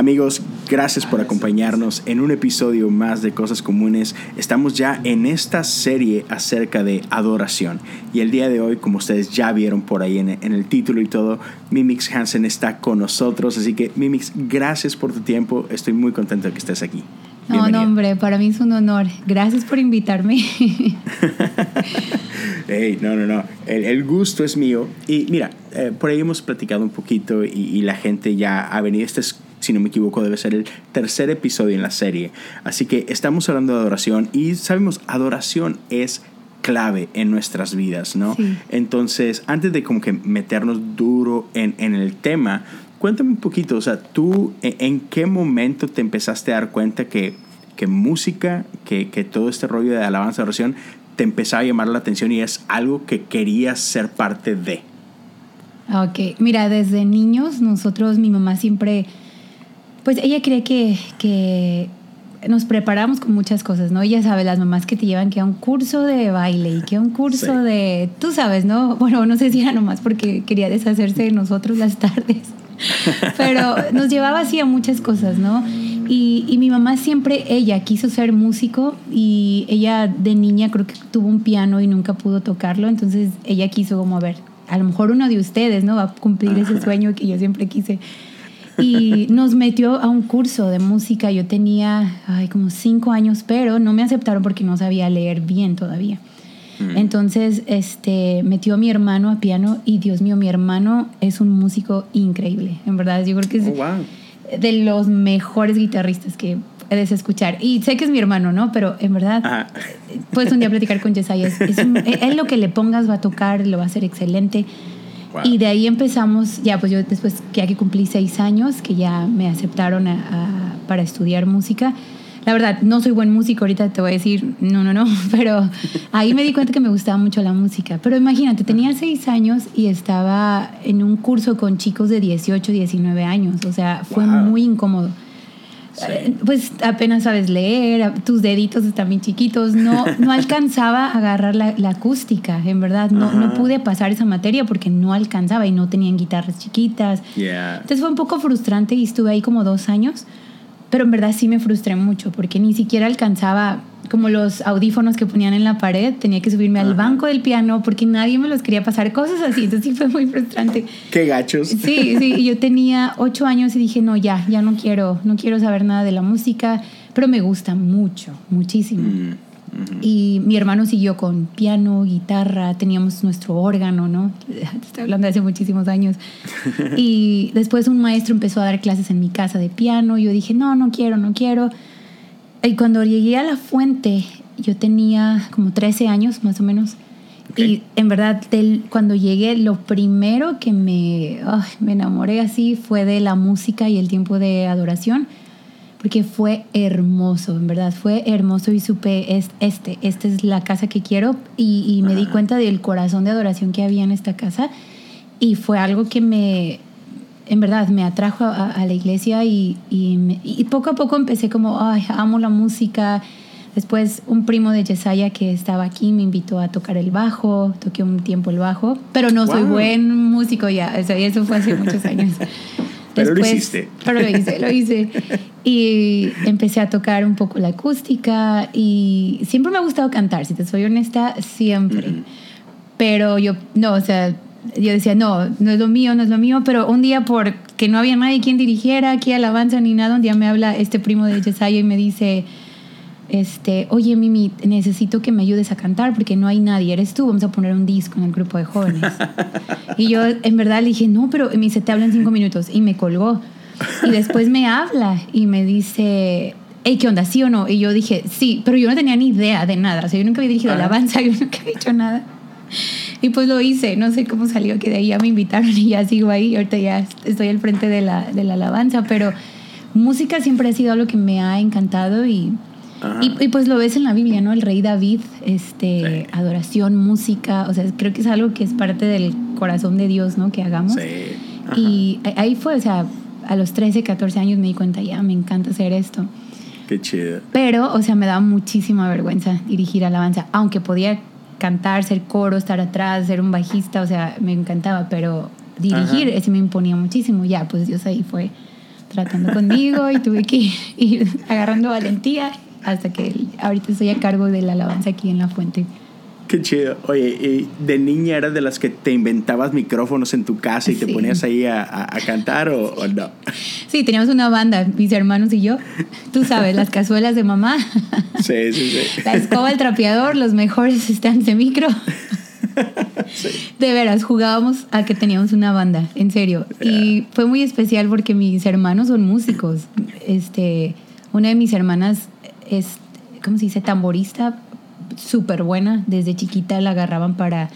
Amigos, gracias por acompañarnos en un episodio más de Cosas Comunes. Estamos ya en esta serie acerca de adoración. Y el día de hoy, como ustedes ya vieron por ahí en, el título y todo, Mimix Hansen está con nosotros. Así que, Mimix, gracias por tu tiempo. Estoy muy contento de que estés aquí. No, no, hombre, para mí es un honor. Gracias por invitarme. hey, no, no, no. El, gusto es mío. Y mira, eh, por ahí hemos platicado un poquito y, y, la gente ya ha venido. Este es si no me equivoco, debe ser el tercer episodio en la serie. Así que estamos hablando de adoración y sabemos, adoración es clave en nuestras vidas, ¿no? Entonces, antes de como que meternos duro en, en, el tema, cuéntame un poquito, o sea, tú e, en qué momento te empezaste a dar cuenta que, que música, que, que todo este rollo de alabanza, adoración, te empezaba a llamar la atención y es algo que querías ser parte de? Ok, mira, desde niños nosotros, mi mamá siempre pues ella cree que, que nos preparamos con muchas cosas, ¿no? Ella sabe, las mamás que te llevan que a un curso de baile y que a un curso de, tú sabes, ¿no? Bueno, no sé si era nomás porque quería deshacerse de nosotros las tardes, pero nos llevaba así a muchas cosas, ¿no? Y, y, mi mamá siempre, ella quiso ser músico y ella de niña creo que tuvo un piano y nunca pudo tocarlo, entonces ella quiso como, a ver, a lo mejor uno de ustedes, ¿no? Va a cumplir ese sueño que yo siempre quise y nos metió a un curso de música. Yo tenía ay, como cinco años, pero no me aceptaron porque no sabía leer bien todavía. Mm. Entonces, este, metió a mi hermano a piano y Dios mío, mi hermano es un músico increíble, en verdad. Yo creo que es oh, de los mejores guitarristas que puedes escuchar. Y sé que es mi hermano, ¿no? Pero en verdad, puedes un día platicar con Jesiah. Es, él lo que le pongas va a tocar, lo va a hacer excelente. Y de ahí empezamos, ya pues yo después que aquí cumplí seis años, que ya me aceptaron para estudiar música. La verdad, no soy buen músico, ahorita te voy a decir, no, no, no, pero ahí me di cuenta que me gustaba mucho la música. Pero imagínate, tenía seis años y estaba en un curso con chicos de 18, 19 años, o sea, fue muy incómodo. Pues apenas sabes leer, tus deditos están bien chiquitos, no, no alcanzaba a agarrar la, acústica, en verdad, no, no pude pasar esa materia porque no alcanzaba y no tenían guitarras chiquitas. Entonces fue un poco frustrante y estuve ahí como dos años, pero en verdad sí me frustré mucho porque ni siquiera alcanzaba como los audífonos que ponían en la pared, tenía que subirme al banco del piano porque nadie me los quería pasar, cosas así, entonces sí fue muy frustrante. Qué gachos. Sí, sí, y yo tenía ocho años y dije, no, ya, ya no quiero, no quiero saber nada de la música, pero me gusta mucho, muchísimo. Mm, y mi hermano siguió con piano, guitarra, teníamos nuestro órgano, ¿no? Estoy hablando de hace muchísimos años. Y después un maestro empezó a dar clases en mi casa de piano. Yo dije, no, no quiero, no quiero. Y cuando llegué a la fuente, yo tenía como 13 años más o menos. Y en verdad, cuando llegué, lo primero que me, me enamoré así fue de la música y el tiempo de adoración, porque fue hermoso, en verdad, fue hermoso y supe, es, este, esta es la casa que quiero y, me di cuenta del corazón de adoración que había en esta casa y fue algo que me, en verdad me atrajo a, la iglesia y, y, poco a poco empecé como, ay, amo la música. Después un primo de Yesaya que estaba aquí me invitó a tocar el bajo, toqué un tiempo el bajo, pero no soy buen músico ya, o sea, eso fue hace muchos años. pero lo hiciste. Pero lo hice, lo hice. Y empecé a tocar un poco la acústica y siempre me ha gustado cantar, si te soy honesta, siempre. Pero yo, no, o sea, yo decía, no, no es lo mío, no es lo mío, pero un día porque no había nadie quien dirigiera aquí alabanza ni nada, un día me habla este primo de Yesaya y me dice, este, oye Mimi, necesito que me ayudes a cantar porque no hay nadie, eres tú, vamos a poner un disco en el grupo de jóvenes. y yo en verdad le dije, no, pero me dice, te hablan cinco minutos y me colgó. Y después me habla y me dice, hey, ¿qué onda? ¿Sí o no? Y yo dije, sí, pero yo no tenía ni idea de nada, o sea, yo nunca había dirigido alabanza, yo nunca había dicho nada. Y pues lo hice, no sé cómo salió, que de ahí ya me invitaron y ya sigo ahí, ahorita ya estoy al frente de la, de la alabanza, pero música siempre ha sido algo que me ha encantado y Y, y, pues lo ves en la Biblia, ¿no? El rey David, este, adoración, música, o sea, creo que es algo que es parte del corazón de Dios, ¿no? Que hagamos. Sí. Y ahí fue, o sea, a los 13, 14 años me di cuenta, ya, me encanta hacer esto. Qué chido. Pero, o sea, me daba muchísima vergüenza dirigir alabanza, aunque podía cantar, ser coro, estar atrás, ser un bajista, o sea, me encantaba, pero dirigir, ese me imponía muchísimo. Ya, pues Dios ahí fue tratando conmigo y tuve que ir agarrando valentía hasta que ahorita estoy a cargo de la alabanza aquí en La Fuente. Qué chido. Oye, ¿y ¿de niña eras de las que te inventabas micrófonos en tu casa y te ponías ahí a, a, cantar o, o, no? Sí, teníamos una banda, mis hermanos y yo. Tú sabes, las cazuelas de mamá. Sí, sí, sí. La escoba, el trapeador, los mejores stands de micro. Sí. De veras, jugábamos a que teníamos una banda, en serio. Yeah. Y fue muy especial porque mis hermanos son músicos. Este, una de mis hermanas es, ¿cómo se dice? Tamborista, súper buena. Desde chiquita la agarraban para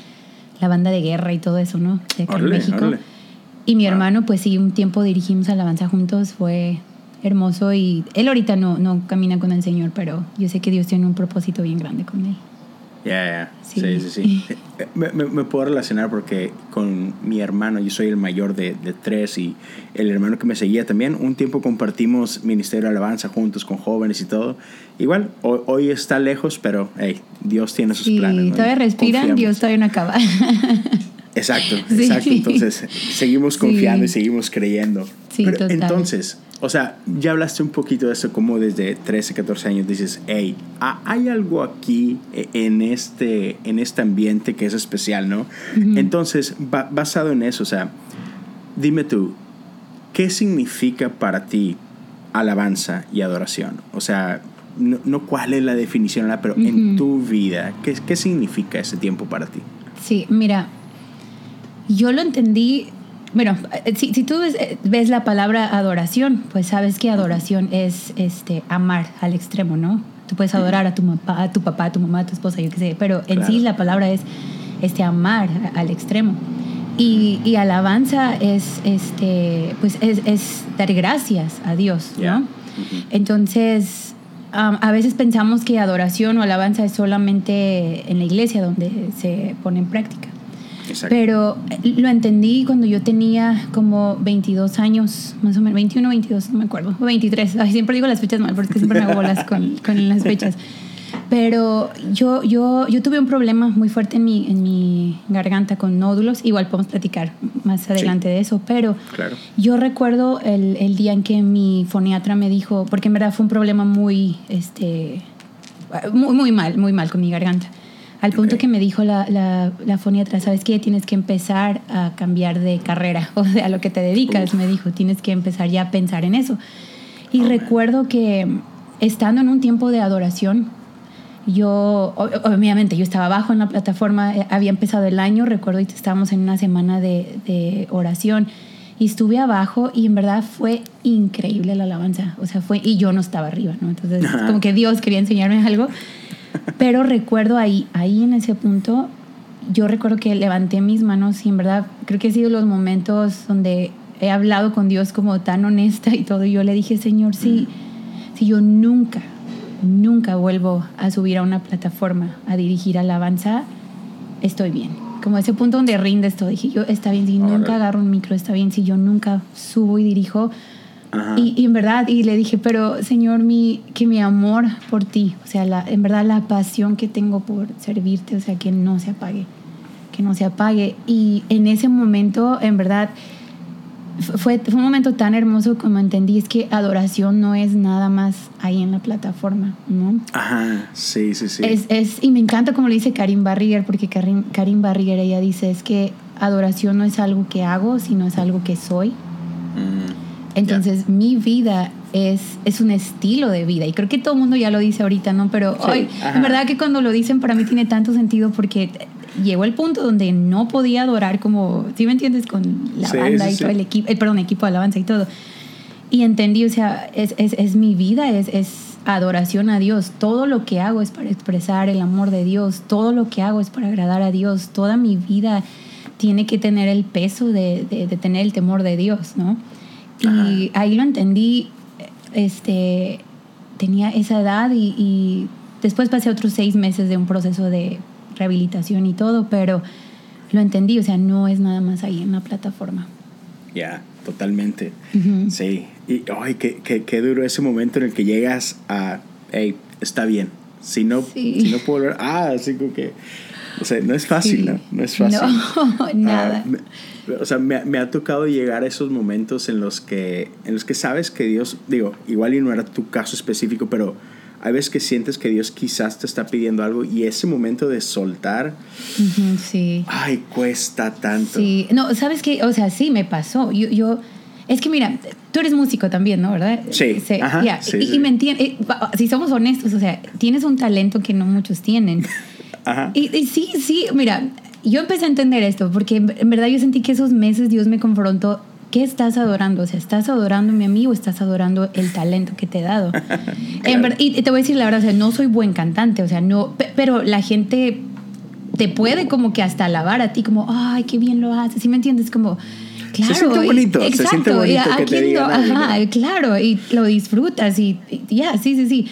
la banda de guerra y todo eso, ¿no? De acá en México. Y mi hermano, pues sí, un tiempo dirigimos alabanza juntos, fue hermoso y él ahorita no, no camina con el Señor, pero yo sé que Dios tiene un propósito bien grande con él. Ya, yeah, yeah. Sí. sí, sí, sí. Me, me, me, puedo relacionar porque con mi hermano, yo soy el mayor de, de, tres y el hermano que me seguía también, un tiempo compartimos Ministerio de Alabanza juntos con jóvenes y todo. Igual, hoy, hoy está lejos, pero hey, Dios tiene sus sí, planes. ¿no? todavía respiran, Confiamos. Dios todavía no acaba. Exacto, Sí. exacto. Entonces, seguimos confiando y seguimos creyendo. Sí, Pero total. entonces, o sea, ya hablaste un poquito de eso, como desde 13, 14 años dices, hey, ha- hay algo aquí eh, en este, en este ambiente que es especial, ¿no? Entonces, ba- basado en eso, o sea, dime tú, ¿qué significa para ti alabanza y adoración? O sea, no, no cuál es la definición, pero en tu vida, ¿qué, ¿qué significa ese tiempo para ti? Sí, mira, yo lo entendí. Bueno, eh, si, si tú ves, eh, ves la palabra adoración, pues sabes que adoración es este, amar al extremo, ¿no? Tú puedes adorar a tu, papá, a tu papá, a tu mamá, a tu esposa, yo qué sé, pero en Claro. sí la palabra es este, amar al extremo. Y, y alabanza es, este, pues es, es dar gracias a Dios. ¿no? Entonces, um, a veces pensamos que adoración o alabanza es solamente en la iglesia donde se pone en práctica. Exacto. Pero eh, lo entendí cuando yo tenía como 22 años, más o menos, 21, 22, no me acuerdo, o 23. Ay, siempre digo las fechas mal porque siempre me hago bolas con, con las fechas. Pero yo, yo, yo tuve un problema muy fuerte en mi, en mi garganta con nódulos. Igual podemos platicar más adelante de eso, pero Claro. yo recuerdo el, el día en que mi foniatra me dijo, porque en verdad fue un problema muy, este, muy, muy mal, muy mal con mi garganta. Al punto que me dijo la, la, la foniatra, ¿sabes qué? Tienes que empezar a cambiar de carrera, o sea, a lo que te dedicas, Uf. me dijo, tienes que empezar ya a pensar en eso. Y Oh, man. recuerdo que estando en un tiempo de adoración, yo, obviamente, yo estaba abajo en la plataforma, eh, había empezado el año, recuerdo, y estábamos en una semana de, de oración, y estuve abajo y en verdad fue increíble la alabanza, o sea, fue, y yo no estaba arriba, ¿no? Entonces, Ajá. como que Dios quería enseñarme algo, pero recuerdo ahí, ahí en ese punto, yo recuerdo que levanté mis manos y en verdad creo que ha sido los momentos donde he hablado con Dios como tan honesta y todo, y yo le dije, Señor, sí, si yo nunca, nunca vuelvo a subir a una plataforma a dirigir alabanza, estoy bien. Como ese punto donde rindes todo. Dije, yo, está bien, si nunca agarro un micro, está bien, si yo nunca subo y dirijo. Y, y en verdad, y le dije, pero Señor, mi, que mi amor por ti, o sea, la, en verdad la pasión que tengo por servirte, o sea, que no se apague, que no se apague. Y en ese momento, en verdad, fue, fue un momento tan hermoso como entendí, es que adoración no es nada más ahí en la plataforma, ¿no? Ajá, sí, sí, sí. Es, es, y me encanta como lo dice Karim Barriger, porque Karim, Karim Barriger ella dice, es que adoración no es algo que hago, sino es algo que soy. Mm, Entonces mi vida es, es un estilo de vida y creo que todo el mundo ya lo dice ahorita, ¿no? Pero Sí, hoy, ajá. en verdad que cuando lo dicen para mí tiene tanto sentido porque llegó el punto donde no podía adorar como, ¿sí me entiendes? Con la Sí, banda y todo el equipo, eh, perdón, equipo de alabanza y todo. Y entendí, o sea, es, es, es mi vida, es, es adoración a Dios. Todo lo que hago es para expresar el amor de Dios. Todo lo que hago es para agradar a Dios. Toda mi vida tiene que tener el peso de, de- de tener el temor de Dios, ¿no? Y ahí lo entendí, este, tenía esa edad y, y después pasé otros seis meses de un proceso de rehabilitación y todo, pero lo entendí, o sea, no es nada más ahí en la plataforma. Ya, totalmente. Sí. Y, ay, qué, qué, qué duro ese momento en el que llegas a, hey, está bien. Si no, Sí. si no puedo volver, ah, así como que, o sea, no es fácil, Sí. ¿no? No es fácil. No, nada. Ah, me- o sea, me, me ha tocado llegar a esos momentos en los que, en los que sabes que Dios, digo, igual y no era tu caso específico, pero hay veces que sientes que Dios quizás te está pidiendo algo y ese momento de soltar, sí. ay, cuesta tanto. Sí, no, ¿sabes qué? O sea, sí, me pasó. Yo, yo, es que mira, tú eres músico también, ¿no? ¿Verdad? Sí, ajá, ya, sí, y, sí. y me entiendes, si somos honestos, o sea, tienes un talento que no muchos tienen. Ajá. Y, y sí, sí, mira, yo empecé a entender esto, porque en, verdad yo sentí que esos meses Dios me confrontó. ¿Qué estás adorando? O sea, ¿estás adorándome a mí o estás adorando el talento que te he dado? En ver- y te voy a decir la verdad, o sea, no soy buen cantante, o sea, no, pe- pero la gente te puede como que hasta alabar a ti, como, ay, qué bien lo haces, ¿sí me entiendes? Como, claro. siente y- bonito, se siente exacto, y bonito a- que a te digan no- ajá, ¿no? claro, y lo disfrutas y y ya, sí, sí, sí.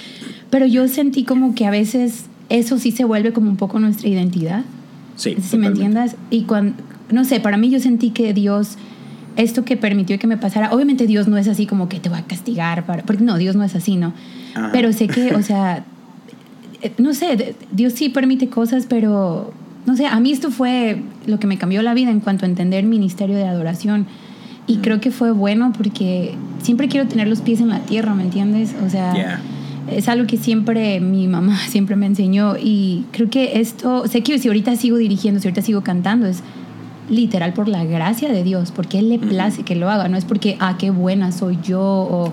Pero yo sentí como que a veces eso sí se vuelve como un poco nuestra identidad. Sí, si me entiendas. Y cuando, no sé, para mí yo sentí que Dios, esto que permitió que me pasara, obviamente Dios no es así como que te va a castigar, para, porque no, Dios no es así, ¿no? Ajá. Pero sé que, o sea, eh, no sé, Dios sí permite cosas, pero, no sé, a mí esto fue lo que me cambió la vida en cuanto a entender ministerio de adoración. Y creo que fue bueno porque siempre quiero tener los pies en la tierra, ¿me entiendes? O sea, Yeah. Es algo que siempre mi mamá siempre me enseñó y creo que esto, sé que si ahorita sigo dirigiendo, si ahorita sigo cantando, es literal por la gracia de Dios, porque Él le place que lo haga, no es porque, ah, qué buena soy yo o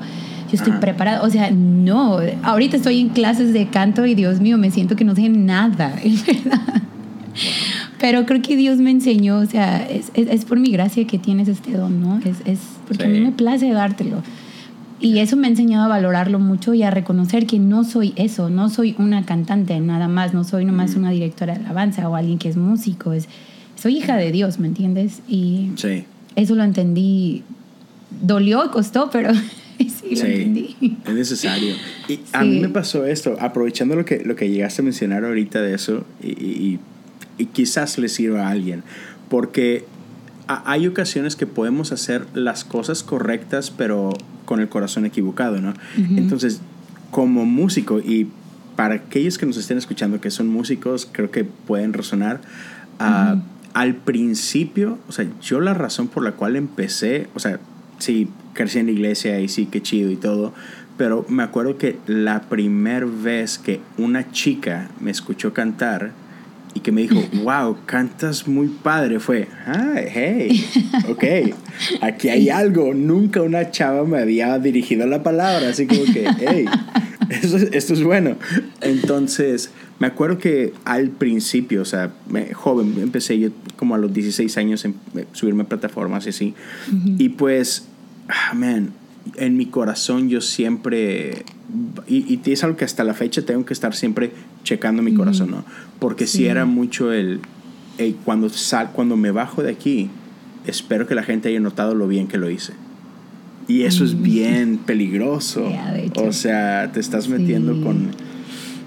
yo estoy Ajá. preparada, o sea, no, ahorita estoy en clases de canto y Dios mío, me siento que no sé nada, en verdad. Pero creo que Dios me enseñó, o sea, es, es, es por mi gracia que tienes este don, ¿no? Es, es porque a mí me place dártelo. Y eso me ha enseñado a valorarlo mucho y a reconocer que no soy eso, no soy una cantante nada más, no soy nomás una directora de alabanza o alguien que es músico, es, soy hija de Dios, ¿me entiendes? Y Sí. eso lo entendí, dolió y costó, pero sí lo Sí, entendí. es necesario. Y a mí me pasó esto, aprovechando lo que, lo que llegaste a mencionar ahorita de eso, y, y- y quizás le sirva a alguien, porque hay ocasiones que podemos hacer las cosas correctas, pero con el corazón equivocado, ¿no? Ujú. Entonces, como músico, y para aquellos que nos estén escuchando que son músicos, creo que pueden resonar. ah, Ujú. Al principio, o sea, yo la razón por la cual empecé, o sea, sí, crecí en la iglesia y sí, qué chido y todo, pero me acuerdo que la primera vez que una chica me escuchó cantar y que me dijo, wow, cantas muy padre, fue, ah, hey, ok, aquí hay algo. Nunca una chava me había dirigido la palabra, así como que, hey, esto, es- esto es bueno. Entonces, me acuerdo que al principio, o sea, me- joven, empecé yo como a los 16 años en eh, subirme a plataformas y así. Y pues, ah, man, en mi corazón yo siempre, y, y es algo que hasta la fecha tengo que estar siempre checando mi corazón, ¿no? Porque si Sí. era mucho el, "Ey, cuando, sal, cuando me bajo de aquí, espero que la gente haya notado lo bien que lo hice. Y eso es bien peligroso. Hecho. o sea, te estás metiendo Sí. con,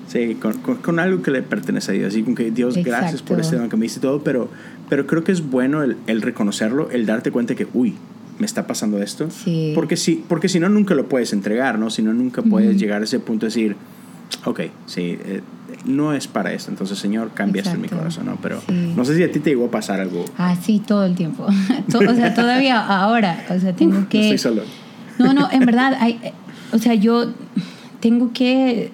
sí, con, con- con algo que le pertenece a Dios. Así que Dios, gracias por Exacto. este don que me diste todo, pero, pero creo que es bueno el, el reconocerlo, el darte cuenta que, uy, me está pasando esto. Sí. Porque si, porque si no, nunca lo puedes entregar, ¿no? Si no, nunca puedes llegar a ese punto de decir, ok, sí, eh, no es para esto. Entonces, Señor, cambia esto en mi corazón, ¿no? Pero Sí. no sé si a ti te llegó a pasar algo. Ah, sí, todo el tiempo. O sea, todavía ahora, o sea, tengo No que... estoy solo. No, no, en verdad, hay, eh, o sea, yo tengo que...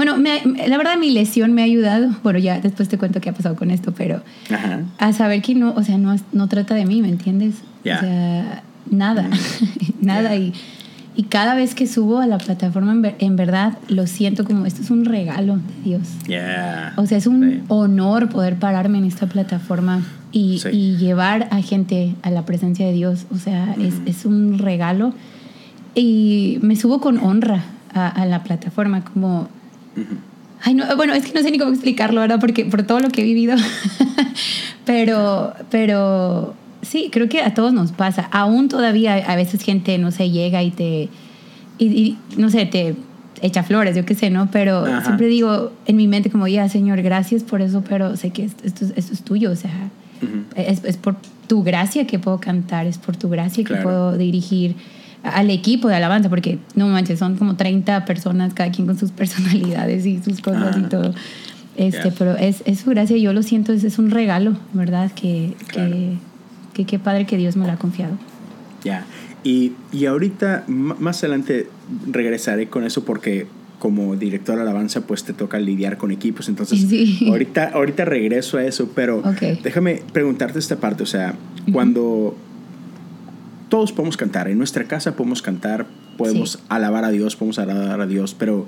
Bueno, me- la verdad mi lesión me ha ayudado, bueno, ya después te cuento qué ha pasado con esto, pero Ajá. a saber que no, o sea, no, es- no trata de mí, ¿me entiendes? Ya. O sea, nada, nada. Ya. Y, y cada vez que subo a la plataforma, en, ver- en verdad, lo siento como esto es un regalo de Dios. Yeah. O sea, es un Sí. honor poder pararme en esta plataforma y, Sí. y llevar a gente a la presencia de Dios. O sea, es, Ujú. es un regalo. Y me subo con honra a, a la plataforma, como... Ujú. Ay, no, bueno, es que no sé ni cómo explicarlo, ¿verdad? Porque por todo lo que he vivido. pero, pero sí, creo que a todos nos pasa. Aún todavía a veces gente, no sé, llega y te, y, y, no sé, te, echa flores, yo qué sé, ¿no? Pero Ajá. siempre digo en mi mente como, ya, Señor, gracias por eso, pero sé que esto, esto, esto es tuyo, o sea, Ujú. es, es por tu gracia que puedo cantar, es por tu gracia Claro. que puedo dirigir al equipo de alabanza, porque no manches, son como 30 personas, cada quien con sus personalidades y sus cosas Ajá. y todo. Este, pero es, es su gracia, yo lo siento, es, es un regalo, ¿verdad? Que, Claro. que, que padre que Dios me lo ha confiado. Ya. Y, y ahorita, más adelante, regresaré con eso porque como director de alabanza, pues te toca lidiar con equipos. Entonces, Sí. ahorita, ahorita regreso a eso, pero Ok. déjame preguntarte esta parte. O sea, cuando todos podemos cantar, en nuestra casa podemos cantar, podemos Sí. alabar a Dios, podemos alabar a Dios, pero,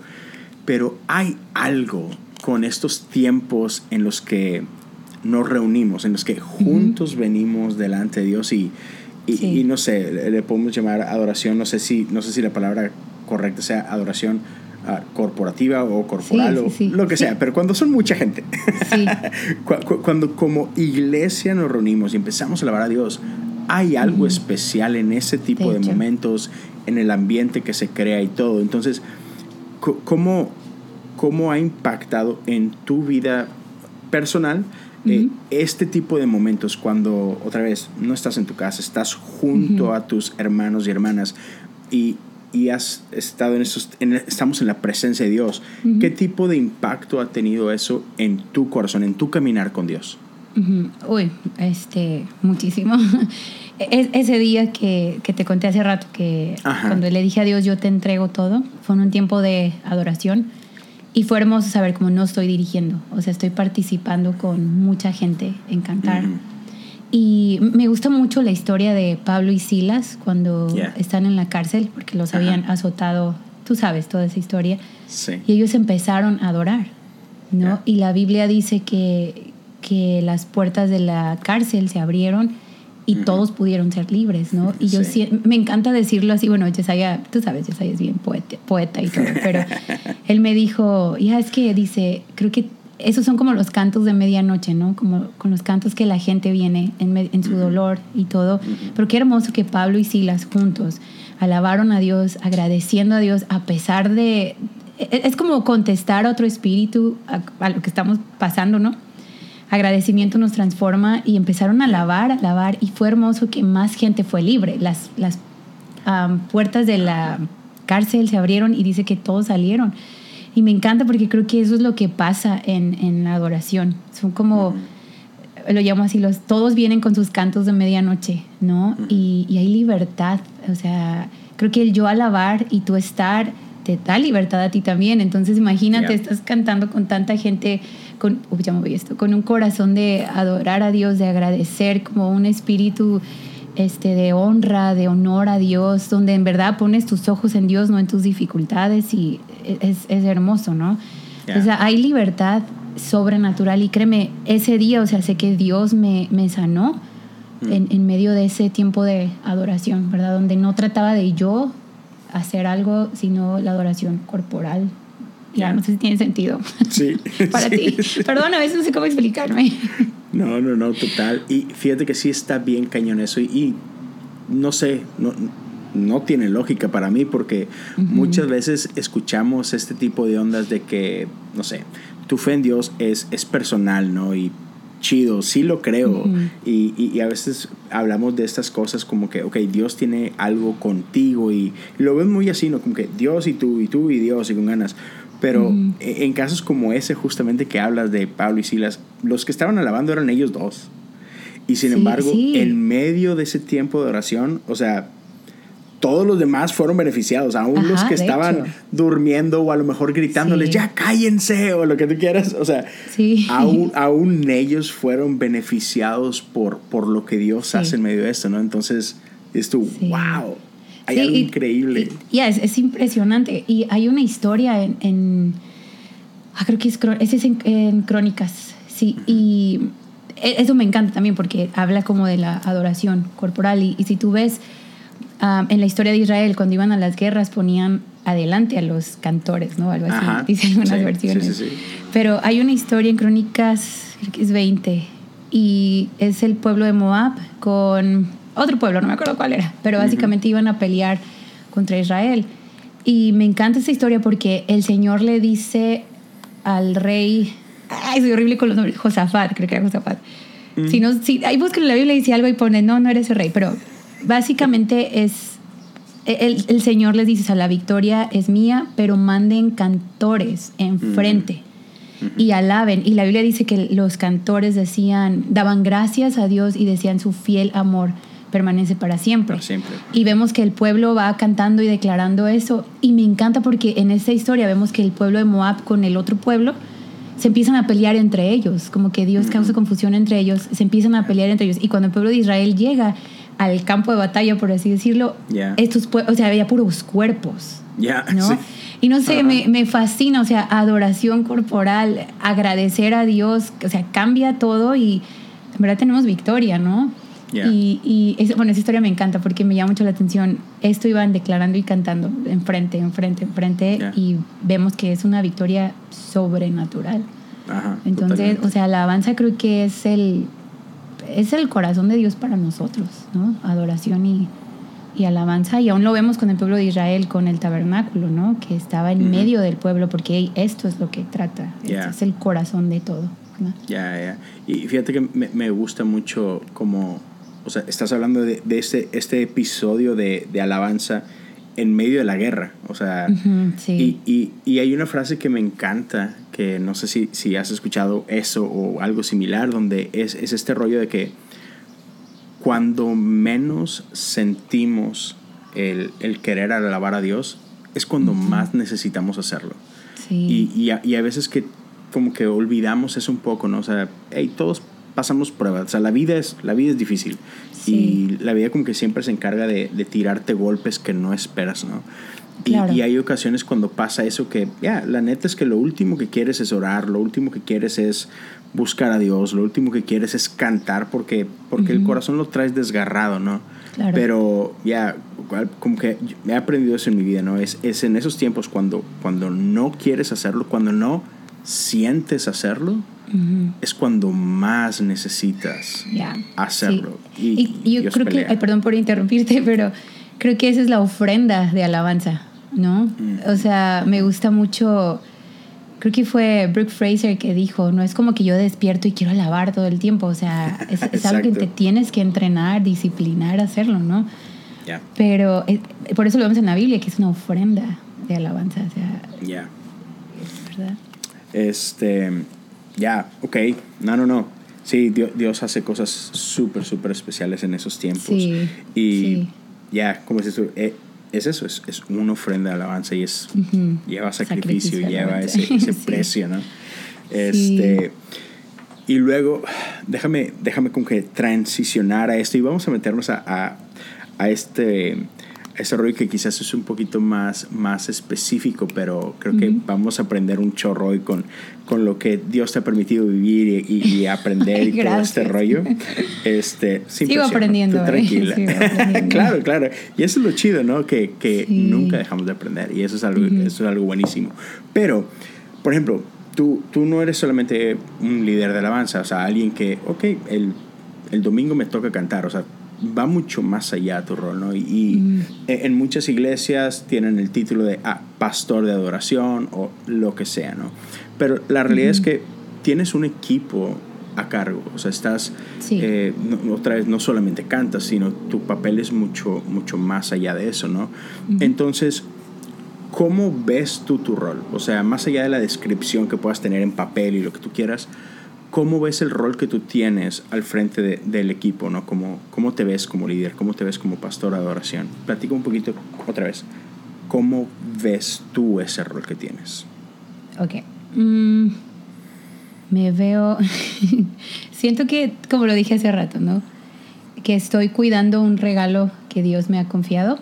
pero hay algo con estos tiempos en los que nos reunimos, en los que juntos venimos delante de Dios y, y, Sí. y no sé, le, le podemos llamar adoración, no sé si, no sé si la palabra correcta sea adoración ah, corporativa o corporal Sí, o sí, lo que sea, pero cuando son mucha gente, cuando como iglesia nos reunimos y empezamos a alabar a Dios, hay algo especial en ese tipo De momentos, en el ambiente que se crea y todo. Entonces, ¿cómo, cómo ha impactado en tu vida personal eh, este tipo de momentos cuando, otra vez, no estás en tu casa, estás junto a tus hermanos y hermanas y, y has estado en esos, en- estamos en la presencia de Dios? ¿Qué tipo de impacto ha tenido eso en tu corazón, en tu caminar con Dios? Uy, este, muchísimo. Es- ese día que, que te conté hace rato, que Ajá. cuando le dije a Dios, yo te entrego todo, fue un tiempo de adoración y fue hermoso saber cómo no estoy dirigiendo, o sea, estoy participando con mucha gente en cantar. Y me gusta mucho la historia de Pablo y Silas cuando Yeah. están en la cárcel, porque los habían azotado, tú sabes toda esa historia. Sí. Y ellos empezaron a adorar, ¿no? Y la Biblia dice que, que las puertas de la cárcel se abrieron y todos pudieron ser libres, ¿no? Y yo Sí. me encanta decirlo así, bueno, Yesaya, tú sabes, Yesaya es bien poeta, poeta y todo, pero él me dijo, ya es que dice, creo que esos son como los cantos de medianoche, ¿no? Como con los cantos que la gente viene en, su dolor y todo. Pero qué hermoso que Pablo y Silas juntos alabaron a Dios, agradeciendo a Dios a pesar de... e- Es como contestar a otro espíritu, a, a lo que estamos pasando, ¿no? Agradecimiento nos transforma y empezaron a alabar, a alabar y fue hermoso que más gente fue libre. Las, las puertas de la cárcel se abrieron y dice que todos salieron. Y me encanta porque creo que eso es lo que pasa en, en la adoración. Son como, lo llamo así, los, todos vienen con sus cantos de medianoche, ¿no? y, y hay libertad. O sea, creo que el yo alabar y tú estar te da libertad a ti también. Entonces imagínate, estás cantando con tanta gente, con, uy, ya me esto, con un corazón de adorar a Dios, de agradecer, como un espíritu este, de honra, de honor a Dios, donde en verdad pones tus ojos en Dios, no en tus dificultades, y es, es hermoso, ¿no? Ya. O sea, hay libertad sobrenatural y créeme, ese día, o sea, sé que Dios me, me sanó Mm. en, en medio de ese tiempo de adoración, ¿verdad? Donde no trataba de yo hacer algo, sino la adoración corporal. Ya, no sé si tiene sentido Sí. para Sí, ti. Perdón, a veces no sé cómo explicarme. No, no, no, total. Y fíjate que sí está bien cañón eso. Y, y no sé, no, no tiene lógica para mí porque muchas veces escuchamos este tipo de ondas de que, no sé, tu fe en Dios es, es personal, ¿no? Y chido, sí lo creo. Y, y- y a veces hablamos de estas cosas como que, ok, Dios tiene algo contigo y, y lo ven muy así, ¿no? Como que Dios y tú y tú y Dios y con ganas. Pero e- en casos como ese justamente que hablas de Pablo y Silas, los que estaban alabando eran ellos dos. Y sin Sí, embargo, sí. en medio de ese tiempo de oración, o sea, todos los demás fueron beneficiados, aún los Ajá, que de estaban hecho. durmiendo o a lo mejor gritándoles, Sí. ya cállense o lo que tú quieras. O sea, Sí. aún, aún ellos fueron beneficiados por, por lo que Dios Sí. hace en medio de esto, ¿no? Entonces, es tu, Sí. wow, hay Sí, algo y- increíble. y- Ya, es, es impresionante. Y hay una historia en. en- ah, creo que es, es en, en Crónicas. Sí, y e- eso me encanta también porque habla como de la adoración corporal. Y, y si tú ves ah, en la historia de Israel, cuando iban a las guerras, ponían adelante a los cantores, ¿no? Algo así, Ajá. dicen algunas sí, versiones. sí, sí. Pero hay una historia en Crónicas, creo que es 20, y es el pueblo de Moab con otro pueblo, no me acuerdo cuál era, pero básicamente iban a pelear contra Israel. Y me encanta esta historia porque el Señor le dice al rey, ay, soy horrible con los nombres, Josafat, creo que era Josafat. Si no, si, ahí buscan en la Biblia y dice algo y pone, no, no eres el rey, pero básicamente es, el, el Señor les dice, o sea, la victoria es mía, pero manden cantores enfrente y alaben. Y la Biblia dice que los cantores decían, daban gracias a Dios y decían su fiel amor permanece para siempre. Para siempre. Y vemos que el pueblo va cantando y declarando eso. Y me encanta porque en esta historia vemos que el pueblo de Moab con el otro pueblo se empiezan a pelear entre ellos, como que Dios causa confusión entre ellos, se empiezan a pelear entre ellos. Y cuando el pueblo de Israel llega al campo de batalla, por así decirlo, Yeah. estos, o sea, había puros cuerpos. ¿no? sí. Y no sé, me, me fascina, o sea, adoración corporal, agradecer a Dios, o sea, cambia todo y en verdad tenemos victoria, ¿no? Y, y es- bueno, esa historia me encanta porque me llama mucho la atención. Esto iban declarando y cantando enfrente, enfrente, enfrente y vemos que es una victoria sobrenatural. Ajá, Entonces, totalmente. o sea, la alabanza creo que es el, es el corazón de Dios para nosotros, ¿no? Adoración y, y alabanza. Y aún lo vemos con el pueblo de Israel, con el tabernáculo, ¿no? Que estaba en medio del pueblo, porque hey, esto es lo que trata. Este. Es el corazón de todo. ¿no? Ya, ya. Y fíjate que me, me gusta mucho como, o sea, estás hablando de, de este, este episodio de, de alabanza en medio de la guerra. O sea, sí. y, y, y hay una frase que me encanta, que no sé si, si has escuchado eso o algo similar, donde es, es este rollo de que cuando menos sentimos el, el querer alabar a Dios, es cuando más necesitamos hacerlo. sí. Y, y, a, y a veces que como que olvidamos eso un poco, ¿no? O sea, hey, todos pasamos pruebas. O sea, la vida es, la vida es difícil. Sí. Y la vida como que siempre se encarga de, de tirarte golpes que no esperas, ¿no? Y, Claro. y hay ocasiones cuando pasa eso que, ya, la neta es que lo último que quieres es orar, lo último que quieres es buscar a Dios, lo último que quieres es cantar porque, porque el Ujú. corazón lo traes desgarrado, ¿no? Claro. Pero ya, cual- como que he aprendido eso en mi vida, ¿no? Es, es en esos tiempos cuando, cuando no quieres hacerlo, cuando no sientes hacerlo, Ujú. es cuando más necesitas Ya. hacerlo. Sí. Y, Y, yo Dios creo que, pelea. ay, perdón por interrumpirte, pero creo que esa es la ofrenda de alabanza, ¿no? Mm. O sea, me gusta mucho, creo que fue Brooke Fraser que dijo, no es como que yo despierto y quiero alabar todo el tiempo, o sea, es, es algo que te tienes que entrenar, disciplinar, hacerlo, ¿no? Ya, Pero eh, por eso lo vemos en la Biblia, que es una ofrenda de alabanza, o sea, ya. ¿verdad? Este, ya, ok. No, no, no. Sí, Dios, Dios hace cosas súper, súper especiales en esos tiempos. Sí, y sí. ya, como dices tú, eh, es eso, es, es una ofrenda de alabanza y es, lleva sacrificio, Sacrificio, lleva ese, ese Sí. precio, ¿no? Este, Y luego, déjame, déjame como que transicionar a esto y vamos a meternos a, a, a este, a este rollo que quizás es un poquito más, más específico, pero creo que vamos a aprender un chorro hoy con, con lo que Dios te ha permitido vivir y, aprender y todo este rollo. Este, sin Sigo aprendiendo, ¿eh? tranquila. Sigo aprendiendo. claro, claro. Y eso es lo chido, ¿no? Que, que Sí. nunca dejamos de aprender y eso es algo, Ujú. eso es algo buenísimo. Pero, por ejemplo, tú, tú no eres solamente un líder de alabanza, o sea, alguien que, ok, el, el domingo me toca cantar, o sea, va mucho más allá tu rol, ¿no? Y, y Mm. en en muchas iglesias tienen el título de ah, pastor de adoración o lo que sea, ¿no? Pero la realidad es que tienes un equipo a cargo, o sea, estás, Sí. eh, no, otra vez, no solamente cantas, sino tu papel es mucho, mucho más allá de eso, ¿no? Entonces, ¿cómo ves tú tu rol? O sea, más allá de la descripción que puedas tener en papel y lo que tú quieras, ¿cómo ves el rol que tú tienes al frente de- del equipo, ¿no? ¿Cómo, ¿Cómo te ves como líder? ¿Cómo te ves como pastor de adoración? Platica un poquito otra vez. ¿Cómo ves tú ese rol que tienes? Ok. Mm, me veo. Siento que, como lo dije hace rato, ¿no? Que estoy cuidando un regalo que Dios me ha confiado.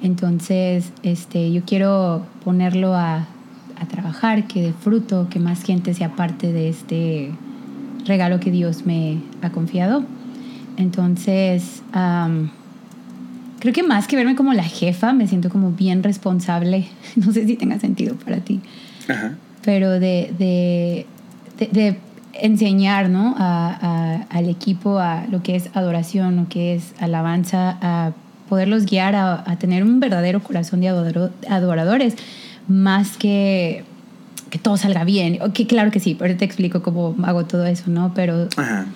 Entonces, este, yo quiero ponerlo a, a trabajar, que dé fruto, que más gente sea parte de este regalo que Dios me ha confiado. Entonces, creo que más que verme como la jefa, me siento como bien responsable. No sé si tenga sentido para ti Ajá. Pero de, de, de- de enseñar ¿no? a- a- al equipo a lo que es adoración, lo que es alabanza, a poderlos guiar a, a tener un verdadero corazón de adoradores, más que que todo salga bien. Que claro que sí, pero te explico cómo hago todo eso, ¿no? Pero Ajá.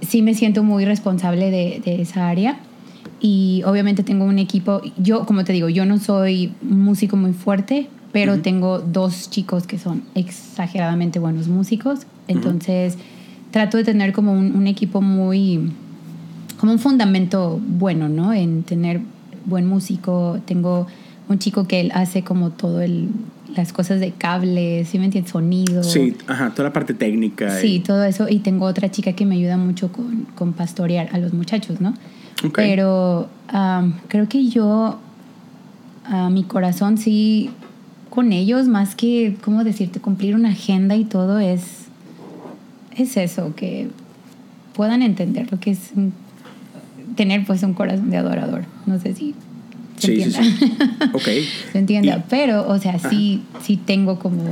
sí me siento muy responsable de, de esa área y obviamente tengo un equipo, yo como te digo, yo no soy músico muy fuerte, pero Ujú. tengo dos chicos que son exageradamente buenos músicos, entonces trato de tener como un, un equipo muy, como un fundamento bueno, ¿no? En tener buen músico, tengo un chico que él hace como todo el las cosas de cables, ¿sí me entiendes? Sonido. Sí, ajá, toda la parte técnica. Sí, y- todo eso. Y tengo otra chica que me ayuda mucho con, con pastorear a los muchachos, ¿no? Ok. Pero creo que yo, a mi corazón sí, con ellos, más que, ¿cómo decirte? Cumplir una agenda y todo, es, es eso, que puedan entender lo que es tener pues un corazón de adorador. No sé si se Sí, sí, entienda. sí. Se entienda. Y- Pero, o sea, sí, sí tengo como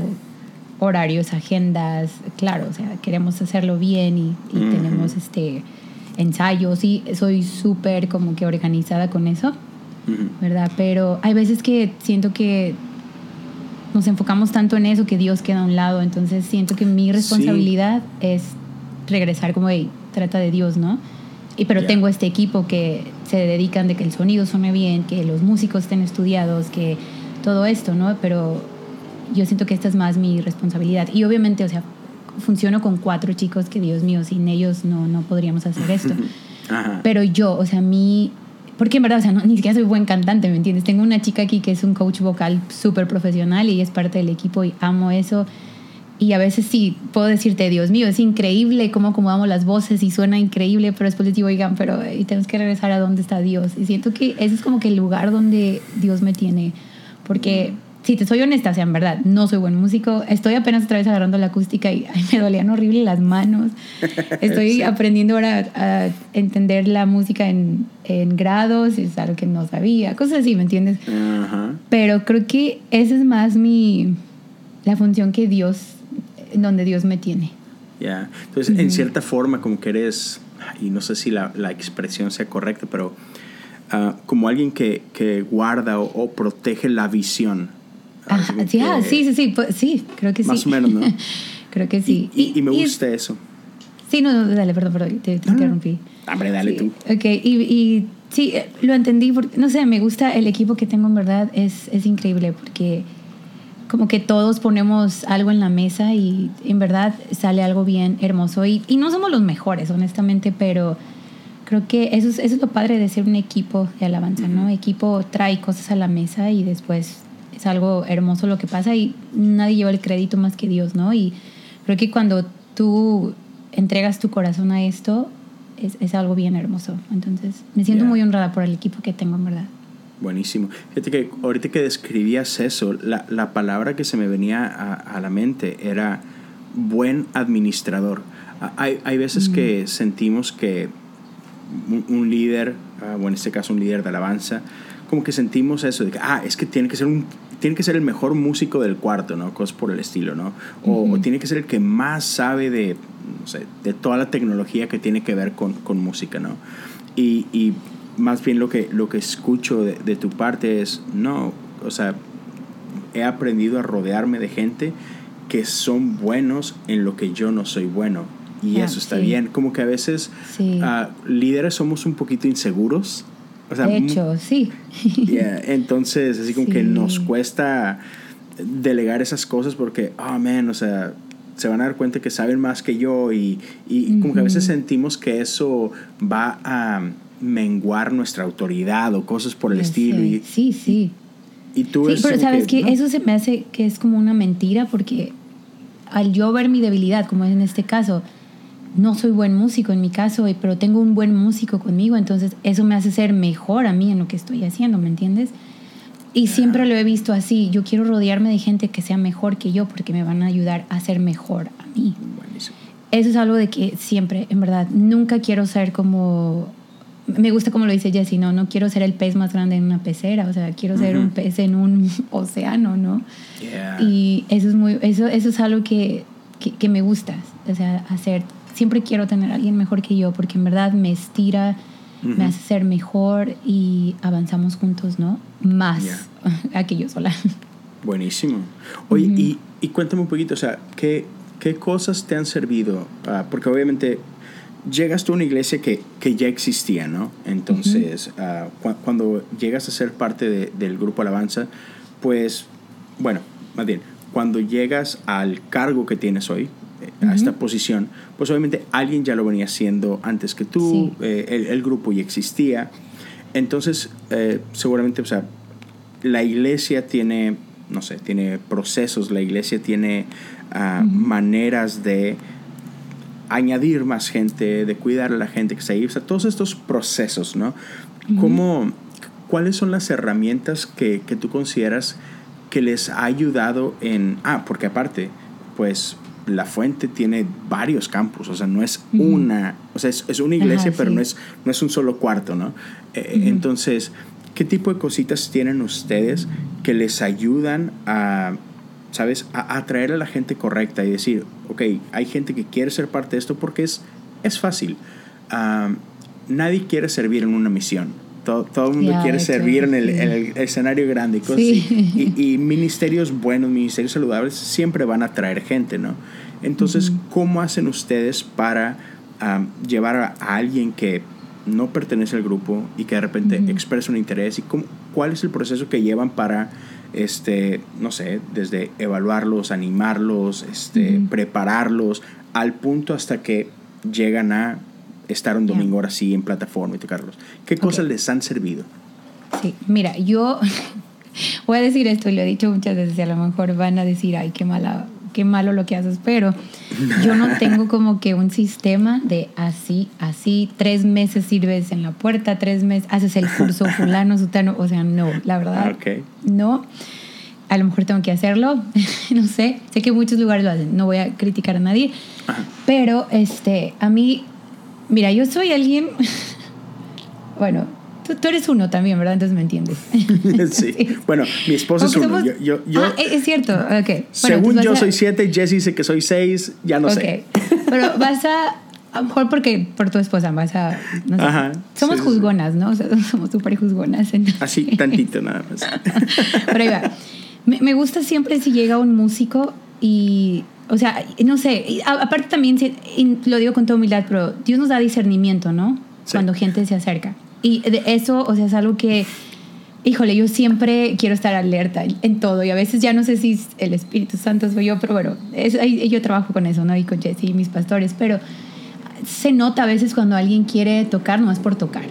horarios, agendas, claro, o sea, queremos hacerlo bien y, tenemos este ensayos y soy súper como que organizada con eso. ¿verdad? Pero hay veces que siento que nos enfocamos tanto en eso que Dios queda a un lado, entonces siento que mi responsabilidad es regresar como, hey, trata de Dios, ¿no? Y pero tengo este equipo que se dedican de que el sonido suene bien, que los músicos estén estudiados, que todo esto, ¿no? Pero yo siento que esta es más mi responsabilidad. Y obviamente, o sea, funciono con cuatro chicos que, Dios mío, sin ellos no, no podríamos hacer esto. Ajá. Pero yo, o sea, a mí, porque en verdad, o sea, no, ni siquiera soy buen cantante, ¿me entiendes? Tengo una chica aquí que es un coach vocal súper profesional y es parte del equipo y amo eso. Y a veces sí, puedo decirte, Dios mío, es increíble cómo acomodamos las voces y suena increíble, pero después les digo, oigan, pero eh, tenemos que regresar a dónde está Dios. Y siento que ese es como que el lugar donde Dios me tiene. Porque, si te soy honesta, o sea, en verdad, no soy buen músico. Estoy apenas otra vez agarrando la acústica y ay, me dolían horrible las manos. Estoy Sí. aprendiendo ahora a entender la música en, en grados, es algo que no sabía, cosas así, ¿me entiendes? Ajá. Pero creo que esa es más mi, la función que Dios, donde Dios me tiene. Ya. Entonces, en cierta forma, como que eres, y no sé si la, la expresión sea correcta, pero ah, como alguien que, que guarda o, o protege la visión. Ajá, ah, sí, sí, sí, pues, sí, creo que sí. Más o menos, ¿no? creo que sí. Y, y me y- gusta eso. Sí, no, no, dale, perdón, perdón, te, te Ah, interrumpí. Hombre, dale Sí, tú. Ok, y, y sí, eh, lo entendí porque, no sé, me gusta el equipo que tengo en verdad, es, es increíble porque como que todos ponemos algo en la mesa y en verdad sale algo bien hermoso. Y, y no somos los mejores, honestamente, pero creo que eso es, eso es lo padre de ser un equipo de alabanza, ¿no? Equipo trae cosas a la mesa y después es algo hermoso lo que pasa y nadie lleva el crédito más que Dios, ¿no? Y creo que cuando tú entregas tu corazón a esto, es, es algo bien hermoso. Entonces, me siento Ya. muy honrada por el equipo que tengo, en verdad. Buenísimo. Fíjate que ahorita que describías eso, la, la palabra que se me venía a, a la mente era buen administrador. Hay, hay veces que sentimos que un, un líder, ah, o en este caso un líder de alabanza, como que sentimos eso de que, ah, es que tiene que ser un tiene que ser el mejor músico del cuarto, ¿no? Cosas por el estilo, ¿no? O, o tiene que ser el que más sabe de, no sé, de toda la tecnología que tiene que ver con, con música, ¿no? Y, y más bien lo que, lo que escucho de, de tu parte es, no, o sea, he aprendido a rodearme de gente que son buenos en lo que yo no soy bueno. Y Ah, eso está sí. bien. Como que a veces Sí. ah, líderes somos un poquito inseguros. O sea, de hecho, sí. Yeah, Entonces, así como que nos cuesta delegar esas cosas porque, oh man, o sea, se van a dar cuenta que saben más que yo y, y como que a veces sentimos que eso va a menguar nuestra autoridad o cosas por el estilo. sé. Y, sí, sí. y tú Sí, pero sabes que, ¿no? eso se me hace que es como una mentira porque al yo ver mi debilidad, como es en este caso, no soy buen músico en mi caso, y- pero tengo un buen músico conmigo, entonces eso me hace ser mejor a mí en lo que estoy haciendo, ¿me entiendes? Y siempre lo he visto así, yo quiero rodearme de gente que sea mejor que yo porque me van a ayudar a ser mejor a mí Buenísimo. eso es algo de que siempre, en verdad, nunca quiero ser como... Me gusta como lo dice Jessie, no, no quiero ser el pez más grande en una pecera, o sea, quiero ser un pez en un océano, ¿no? Yeah. Y eso es muy, eso, eso es algo que, que, que me gusta, o sea, hacer, siempre quiero tener a alguien mejor que yo, porque en verdad me estira me hace ser mejor y avanzamos juntos, ¿no? Más yeah. que yo sola. Buenísimo. Oye, y, y, cuéntame un poquito, o sea, ¿qué, qué cosas te han servido? Uh, porque obviamente llegas tú a una iglesia que, que ya existía, ¿no? Entonces, uh, cu cuando llegas a ser parte de, del grupo Alabanza, pues, bueno, más bien, cuando llegas al cargo que tienes hoy, eh, a esta posición, pues obviamente alguien ya lo venía haciendo antes que tú, sí. eh, el, el, grupo ya existía. Entonces, eh, seguramente, o sea, la iglesia tiene, no sé, tiene procesos, la iglesia tiene uh, uh -huh. maneras de añadir más gente, de cuidar a la gente que está ahí, o sea, todos estos procesos, ¿no? Uh -huh. ¿Cómo, ¿Cuáles son las herramientas que, que tú consideras que les ha ayudado en... Ah, porque aparte, pues la fuente tiene varios campus, o sea, no es uh -huh. una, o sea, es, es una iglesia, Ajá, pero sí. no, es, no es un solo cuarto, ¿no? Eh, uh -huh. Entonces, ¿qué tipo de cositas tienen ustedes que les ayudan a, ¿sabes?, a atraer a la gente correcta y decir, ok, hay gente que quiere ser parte de esto porque es, es fácil. Uh, nadie quiere servir en una misión todo, todo el mundo yeah, quiere servir en el, sí. en el, escenario grande y cosas sí. así. Y, y, ministerios buenos, ministerios saludables, siempre van a atraer gente, ¿no? Entonces, uh -huh. ¿cómo hacen ustedes para um, llevar a, a, alguien que no pertenece al grupo y que de repente uh -huh. expresa un interés? ¿Y cómo, cuál es el proceso que llevan para, este, no sé, desde evaluarlos, animarlos, este, uh -huh. prepararlos, al punto hasta que llegan a estar un domingo ahora sí en plataforma y tocarlos. ¿Qué cosas okay. les han servido? Sí, mira, yo voy a decir esto y lo he dicho muchas veces y a lo mejor van a decir, ay, qué mala, qué malo lo que haces, pero yo no tengo como que un sistema de así, así, tres meses sirves en la puerta, tres meses haces el curso fulano, sutano, o sea, no, la verdad, okay. no. A lo mejor tengo que hacerlo, no sé, sé que muchos lugares lo hacen, no voy a criticar a nadie, Ajá. pero este, a mí Mira, yo soy alguien. bueno, tú, tú, eres uno también, ¿verdad? Entonces me entiendes. sí. sí. Bueno, mi esposo es uno. Somos... Yo, yo, yo, ah, es cierto. Ok. Bueno, según yo a... soy siete, Jesse dice que soy seis, ya no okay. sé. Pero vas a. A lo mejor porque por tu esposa vas a. No sé, Ajá, somos sí, juzgonas, ¿no? O sea, somos súper juzgonas. Entonces. Así, tantito nada más. Pero ahí va. Me, me gusta siempre si llega un músico y o sea, no sé, aparte también, lo digo con toda humildad, pero Dios nos da discernimiento, ¿no? Sí. Cuando gente se acerca. Y de eso, o sea, es algo que, híjole, yo siempre quiero estar alerta en todo. Y a veces ya no sé si el Espíritu Santo soy yo, pero bueno, es, yo trabajo con eso, ¿no? Y con Jesse y mis pastores, pero se nota a veces cuando alguien quiere tocar, no es por tocar.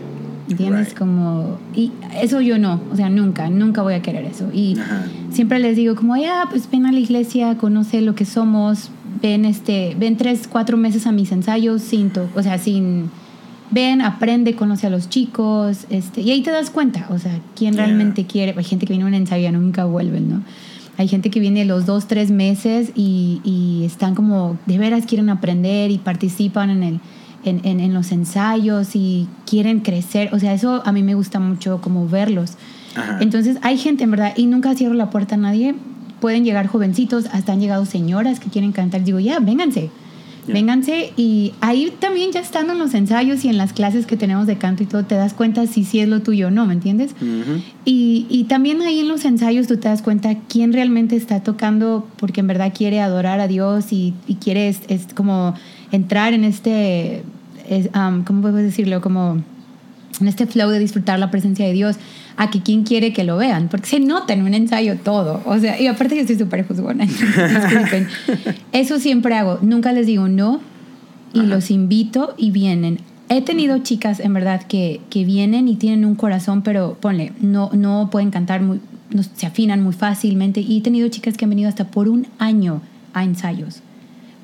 ¿Entiendes? Right. Como, y eso yo no, o sea, nunca, nunca voy a querer eso. Y Ajá. siempre les digo como, ya, pues ven a la iglesia, conoce lo que somos, ven, este, ven tres, cuatro meses a mis ensayos sin, to o sea, sin, ven, aprende, conoce a los chicos, este, y ahí te das cuenta, o sea, quién yeah. realmente quiere. Hay gente que viene a un ensayo y nunca vuelven, ¿no? Hay gente que viene los dos, tres meses y, y están como, de veras quieren aprender y participan en el en, en, en, los ensayos y quieren crecer. O sea, eso a mí me gusta mucho como verlos. Ajá. Entonces hay gente en verdad y nunca cierro la puerta a nadie. Pueden llegar jovencitos, hasta han llegado señoras que quieren cantar. Digo, ya, vénganse. Yeah. Vénganse y ahí también ya estando en los ensayos y en las clases que tenemos de canto y todo, te das cuenta si sí es lo tuyo o no, ¿me entiendes? Uh -huh. y, y también ahí en los ensayos tú te das cuenta quién realmente está tocando porque en verdad quiere adorar a Dios y, y quiere es, es como entrar en este, es, um, ¿cómo puedo decirlo? Como en este flow de disfrutar la presencia de Dios, a que quien quiere que lo vean, porque se nota en un ensayo todo, o sea, y aparte yo estoy súper juzgona, disculpen, eso siempre hago, nunca les digo no, y Ajá. los invito y vienen. He tenido chicas, en verdad, que, que vienen y tienen un corazón, pero ponle, no, no pueden cantar muy, no, se afinan muy fácilmente, y he tenido chicas que han venido hasta por un año a ensayos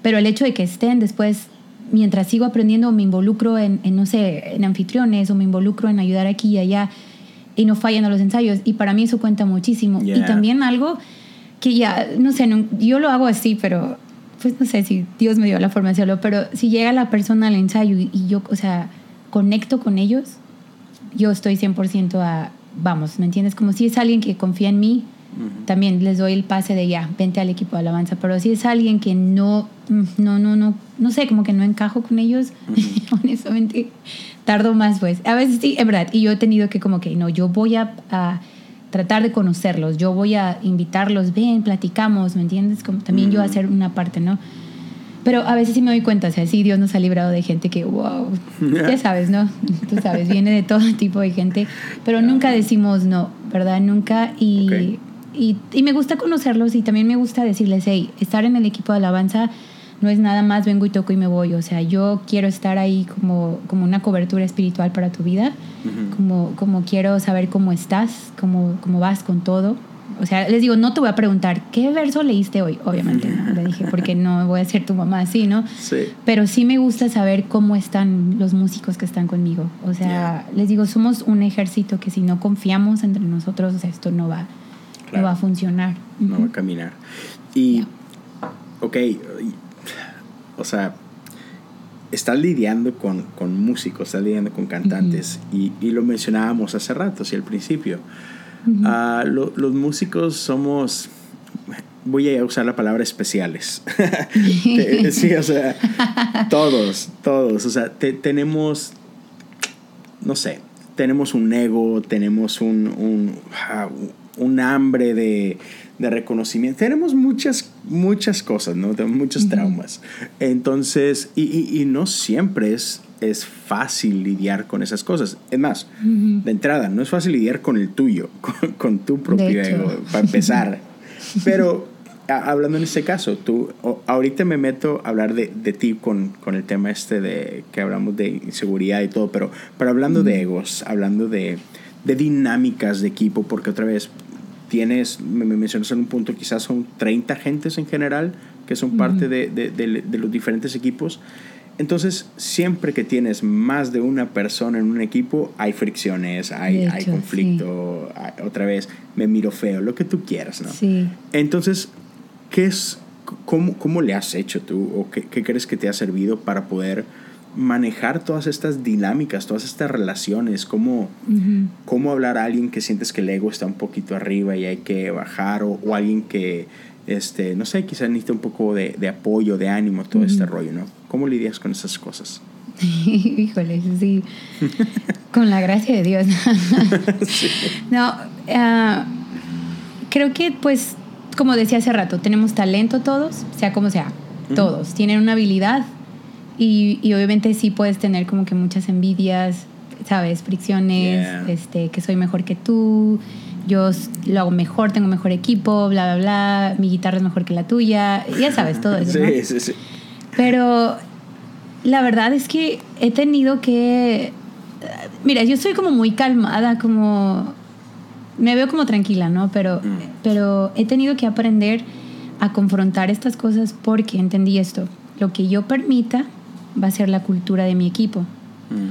pero el hecho de que estén después, mientras sigo aprendiendo, me involucro en, en, no sé, en anfitriones o me involucro en ayudar aquí y allá y no fallan a los ensayos. Y para mí eso cuenta muchísimo. Yeah. Y también algo que ya, no sé, no, yo lo hago así, pero pues no sé si Dios me dio la forma de hacerlo, pero si llega la persona al ensayo y, y yo, o sea, conecto con ellos, yo estoy 100% a, vamos, ¿me entiendes? Como si es alguien que confía en mí, también les doy el pase de ya, vente al equipo de alabanza. Pero si es alguien que no, no, no, no, no sé, como que no encajo con ellos, honestamente, tardo más, pues. A veces sí, es verdad. Y yo he tenido que como que, no, yo voy a, a tratar de conocerlos, yo voy a invitarlos, ven, platicamos, ¿me entiendes? Como también yo hacer una parte, ¿no? Pero a veces sí me doy cuenta, o sea, sí, Dios nos ha librado de gente que, wow, ya sabes, ¿no? Tú sabes, viene de todo tipo de gente, pero nunca decimos no, ¿verdad? Nunca. Y. y, y me gusta conocerlos y también me gusta decirles, hey, estar en el equipo de alabanza no es nada más vengo y toco y me voy. O sea, yo quiero estar ahí como, como una cobertura espiritual para tu vida, como, como quiero saber cómo estás, cómo, cómo vas con todo. O sea, les digo, no te voy a preguntar, ¿qué verso leíste hoy? Obviamente, no, le dije, porque no voy a ser tu mamá así, ¿no? Sí. Pero sí me gusta saber cómo están los músicos que están conmigo. O sea, les digo, somos un ejército que si no confiamos entre nosotros, o sea, esto no va, Claro. no va a funcionar. no va a caminar. Y, ok, o sea, estás lidiando con, con músicos, estás lidiando con cantantes, y, y lo mencionábamos hace rato, sí, al principio. Ah, lo- los músicos somos, voy a usar la palabra especiales. Sí, o sea, todos, todos, o sea, te- tenemos, no sé, tenemos un ego, tenemos un, un, ah, un hambre de, de reconocimiento, tenemos muchas, muchas cosas, ¿no? Tenemos muchos traumas. Entonces, y, y- y no siempre es, es fácil lidiar con esas cosas. Es más, de entrada, no es fácil lidiar con el tuyo, con, con tu propio ego, para empezar. Pero a- hablando en este caso, tú, ahorita me meto a hablar de, de ti con, con el tema este de que hablamos de inseguridad y todo, pero, pero hablando de egos, hablando de, de dinámicas de equipo, porque otra vez tienes, me, me mencionas en un punto, quizás son 30 gentes en general que son parte de, de- de- de los diferentes equipos. Entonces, siempre que tienes más de una persona en un equipo, hay fricciones, hay, De hay hecho, conflicto, hay- otra vez, me miro feo, lo que tú quieras, ¿no? Sí. Entonces, ¿qué es, cómo, cómo le has hecho tú o qué, qué crees que te ha servido para poder manejar todas estas dinámicas, todas estas relaciones? ¿Cómo, cómo hablar a alguien que sientes que el ego está un poquito arriba y hay que bajar o, o alguien que, este, no sé, quizás necesita un poco de, de apoyo, de ánimo, todo este rollo, ¿no? ¿Cómo lidias con esas cosas? Híjole, sí. Con la gracia de Dios. No, ah, creo que pues, como decía hace rato, tenemos talento todos, sea como sea, todos. Tienen una habilidad y, y obviamente sí puedes tener como que muchas envidias, ¿sabes? Fricciones, Yeah. este, que soy mejor que tú, yo lo hago mejor, tengo mejor equipo, bla, bla, bla, mi guitarra es mejor que la tuya, ya sabes, todo eso. ¿no? Sí, sí, sí. Pero la verdad es que he tenido que... Mira, yo soy como muy calmada, como... Me veo como tranquila, ¿no? Pero, Mm. pero he tenido que aprender a confrontar estas cosas porque entendí esto. Lo que yo permita va a ser la cultura de mi equipo. Mm.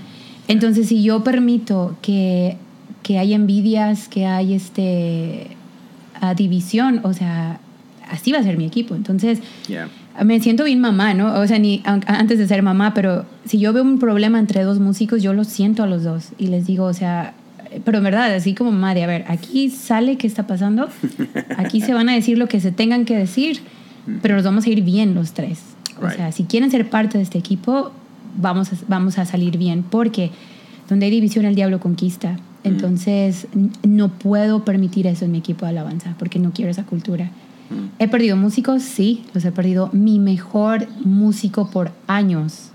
Entonces, si yo permito que, que hay envidias, que hay este, a división, o sea, así va a ser mi equipo. Entonces, Yeah. me siento bien mamá, ¿no? O sea, ni antes de ser mamá, pero si yo veo un problema entre dos músicos, yo lo siento a los dos y les digo, o sea, pero en verdad, así como mamá, de a ver, aquí sale qué está pasando, aquí se van a decir lo que se tengan que decir, pero nos vamos a ir bien los tres. O sea, si quieren ser parte de este equipo, vamos a, vamos a salir bien, porque donde hay división el diablo conquista. Entonces, n- no puedo permitir eso en mi equipo de alabanza, porque no quiero esa cultura. He perdido músicos, sí, los he perdido. Mi mejor músico por años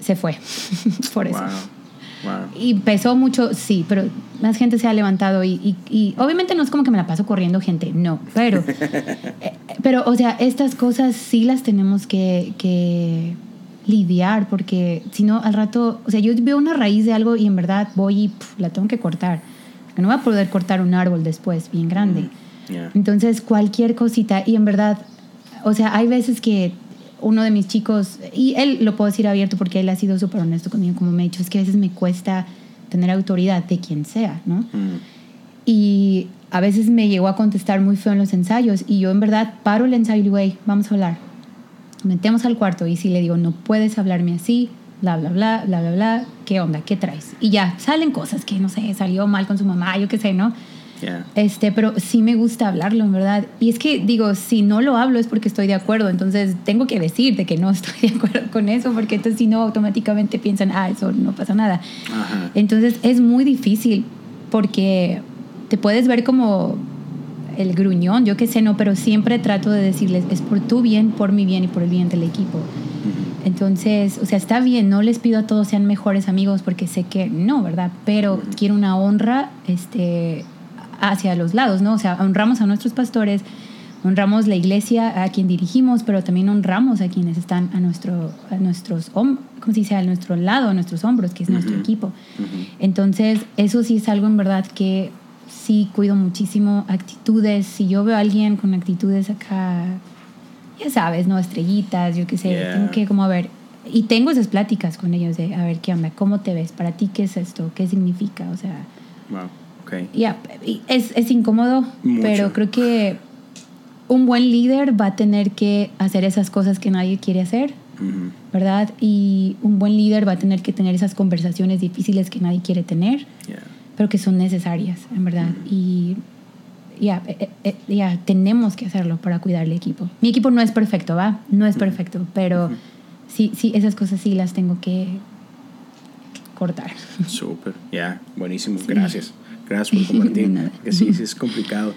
se fue por eso. Wow. Wow. Y pesó mucho, sí, pero más gente se ha levantado y, y- y obviamente no es como que me la paso corriendo gente, no, pero, eh, pero o sea, estas cosas sí las tenemos que, que lidiar porque si no al rato, o sea, yo veo una raíz de algo y en verdad voy y pf, la tengo que cortar, porque no voy a poder cortar un árbol después bien grande. Yeah. Entonces, cualquier cosita, y en verdad, o sea, hay veces que uno de mis chicos, y él lo puedo decir abierto porque él ha sido súper honesto conmigo, como me ha dicho, es que a veces me cuesta tener autoridad de quien sea, ¿no? Mm. Y a veces me llegó a contestar muy feo en los ensayos, y yo en verdad paro el ensayo y digo, "Hey, vamos a hablar. Metemos al cuarto, y si le digo, no puedes hablarme así, bla, bla, bla, bla, bla, bla, ¿qué onda? ¿Qué traes? Y ya, salen cosas que, no sé, salió mal con su mamá, yo qué sé, ¿no? Yeah. Este, pero sí me gusta hablarlo, en verdad. Y es que digo, si no lo hablo es porque estoy de acuerdo, entonces tengo que decirte que no estoy de acuerdo con eso, porque entonces si no automáticamente piensan, ah, eso no pasa nada. Ajá. Entonces es muy difícil porque te puedes ver como el gruñón, yo qué sé, no, pero siempre trato de decirles, es por tu bien, por mi bien y por el bien del equipo. Entonces, o sea, está bien, no les pido a todos sean mejores amigos porque sé que no, ¿verdad? Pero quiero una honra este, hacia los lados, ¿no? O sea, honramos a nuestros pastores, honramos la iglesia a quien dirigimos, pero también honramos a quienes están a, nuestro, a nuestros, ¿cómo se dice? A nuestro lado, a nuestros hombros, que es nuestro equipo. Entonces, eso sí es algo en verdad que sí cuido muchísimo. Actitudes, si yo veo a alguien con actitudes acá, ya sabes, ¿no? Estrellitas, yo qué sé, Yeah. tengo que como a ver. Y tengo esas pláticas con ellos de, a ver, ¿qué onda? ¿Cómo te ves? ¿Para ti qué es esto? ¿Qué significa? O sea, Wow. Ok. ya, y es, es incómodo, Mucho. pero creo que un buen líder va a tener que hacer esas cosas que nadie quiere hacer. Ujú. ¿verdad? Y un buen líder va a tener que tener esas conversaciones difíciles que nadie quiere tener, Yeah. pero que son necesarias, en verdad. Y ya, eh, eh, ya, tenemos que hacerlo para cuidar el equipo. Mi equipo no es perfecto, ¿va? No es perfecto, pero sí, sí, esas cosas sí las tengo que cortar. Súper, ya, buenísimo, gracias. Gracias por compartir. Que sí, sí es complicado.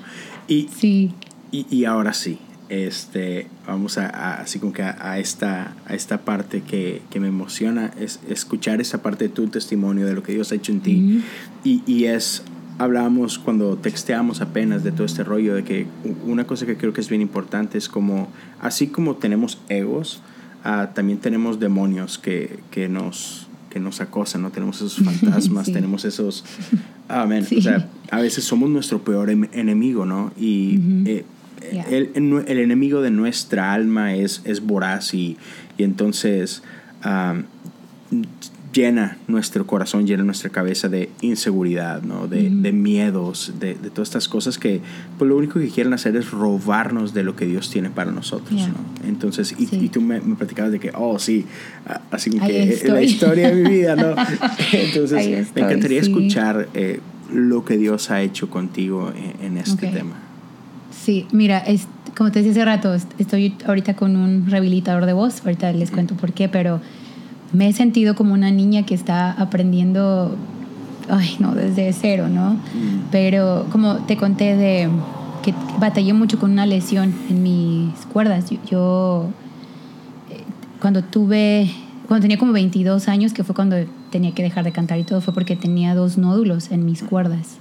Y, Sí, y, y ahora sí, este, vamos a, a- así como que a, a esta, a esta parte que, que me emociona, es escuchar esa parte de tu testimonio, de lo que Dios ha hecho en ti. y, y es, hablábamos cuando texteamos apenas de todo este rollo, de que una cosa que creo que es bien importante es como, así como tenemos egos, ah, también tenemos demonios que, que nos que nos acosan, ¿no? Tenemos esos fantasmas, Sí. tenemos esos... Sí. O sea, a veces somos nuestro peor em- enemigo, ¿no? Y eh, Yeah. el, el- enemigo de nuestra alma es, es voraz y, y entonces llena nuestro corazón, llena nuestra cabeza de inseguridad, ¿no? de, Ujú. de miedos, de, de todas estas cosas que pues, lo único que quieren hacer es robarnos de lo que Dios tiene para nosotros. Yeah. ¿no? Entonces, y, Sí. y tú me, me platicabas de que, oh, sí, así como que la estoy. historia de mi vida, ¿no? Entonces, Ahí me estoy, encantaría sí. escuchar eh, lo que Dios ha hecho contigo en, en este Ok. tema. Sí, mira, es, como te decía hace rato, est- estoy ahorita con un rehabilitador de voz, ahorita les cuento por qué, pero me he sentido como una niña que está aprendiendo, ay, no, desde cero, ¿no? Pero como te conté de que batallé mucho con una lesión en mis cuerdas. Yo, yo, eh, cuando tuve, cuando tenía como 22 años, que fue cuando tenía que dejar de cantar y todo, fue porque tenía dos nódulos en mis cuerdas.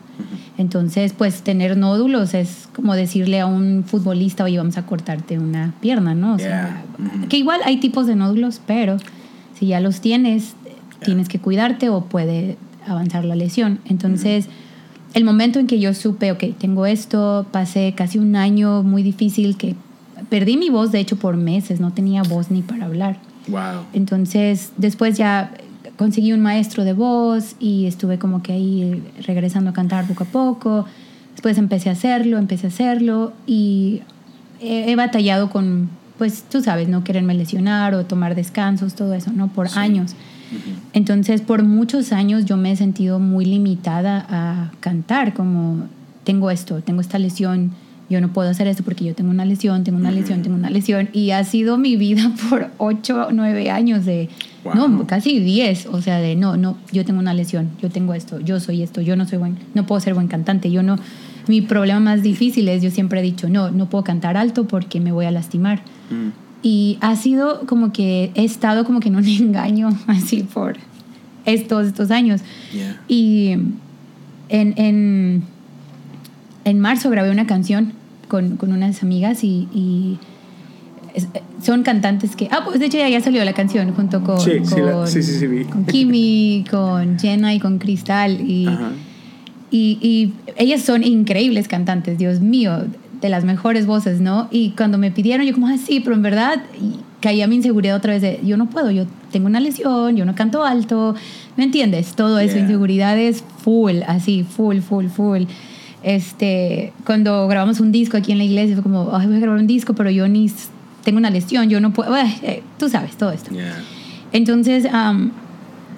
Entonces, pues tener nódulos es como decirle a un futbolista, oye, vamos a cortarte una pierna, ¿no? O sea, Yeah. Que igual hay tipos de nódulos, pero si ya los tienes, tienes que cuidarte o puede avanzar la lesión. Entonces, el momento en que yo supe, ok, tengo esto, pasé casi un año muy difícil que perdí mi voz, de hecho, por meses, no tenía voz ni para hablar. Wow. Entonces, después ya conseguí un maestro de voz y estuve como que ahí regresando a cantar poco a poco. Después empecé a hacerlo, empecé a hacerlo y he, he batallado con, pues tú sabes, no quererme lesionar o tomar descansos, todo eso, ¿no? Por Sí. años. Entonces, por muchos años yo me he sentido muy limitada a cantar, como tengo esto, tengo esta lesión, yo no puedo hacer esto porque yo tengo una lesión, tengo una lesión, tengo una lesión. Y ha sido mi vida por ocho, nueve años de, Wow. no, casi diez, o sea, de no, no, yo tengo una lesión, yo tengo esto, yo soy esto, yo no soy buen, no puedo ser buen cantante, yo no, mi problema más difícil es, yo siempre he dicho, no, no puedo cantar alto porque me voy a lastimar. Mm. Y ha sido como que he estado como que en un engaño así por estos, estos años. Yeah. Y en, en, en marzo grabé una canción con, con unas amigas y, son cantantes que... Ah, pues de hecho ya, ya salió la canción junto con, Sí, sí, la- con, sí, sí, vi. con Kimi, con Jenna y con Cristal. Y, y ellas son increíbles cantantes, Dios mío, de las mejores voces, ¿no? Y cuando me pidieron, yo como, ah, sí, pero en verdad y caía mi inseguridad otra vez de, yo no puedo, yo tengo una lesión, yo no canto alto, ¿me entiendes? Todo eso, Yeah. inseguridades full, así, full, full, full. Este, cuando grabamos un disco aquí en la iglesia, fue como, ay, voy a grabar un disco, pero yo ni tengo una lesión, yo no puedo, eh, tú sabes, todo esto. Yeah. Entonces, am,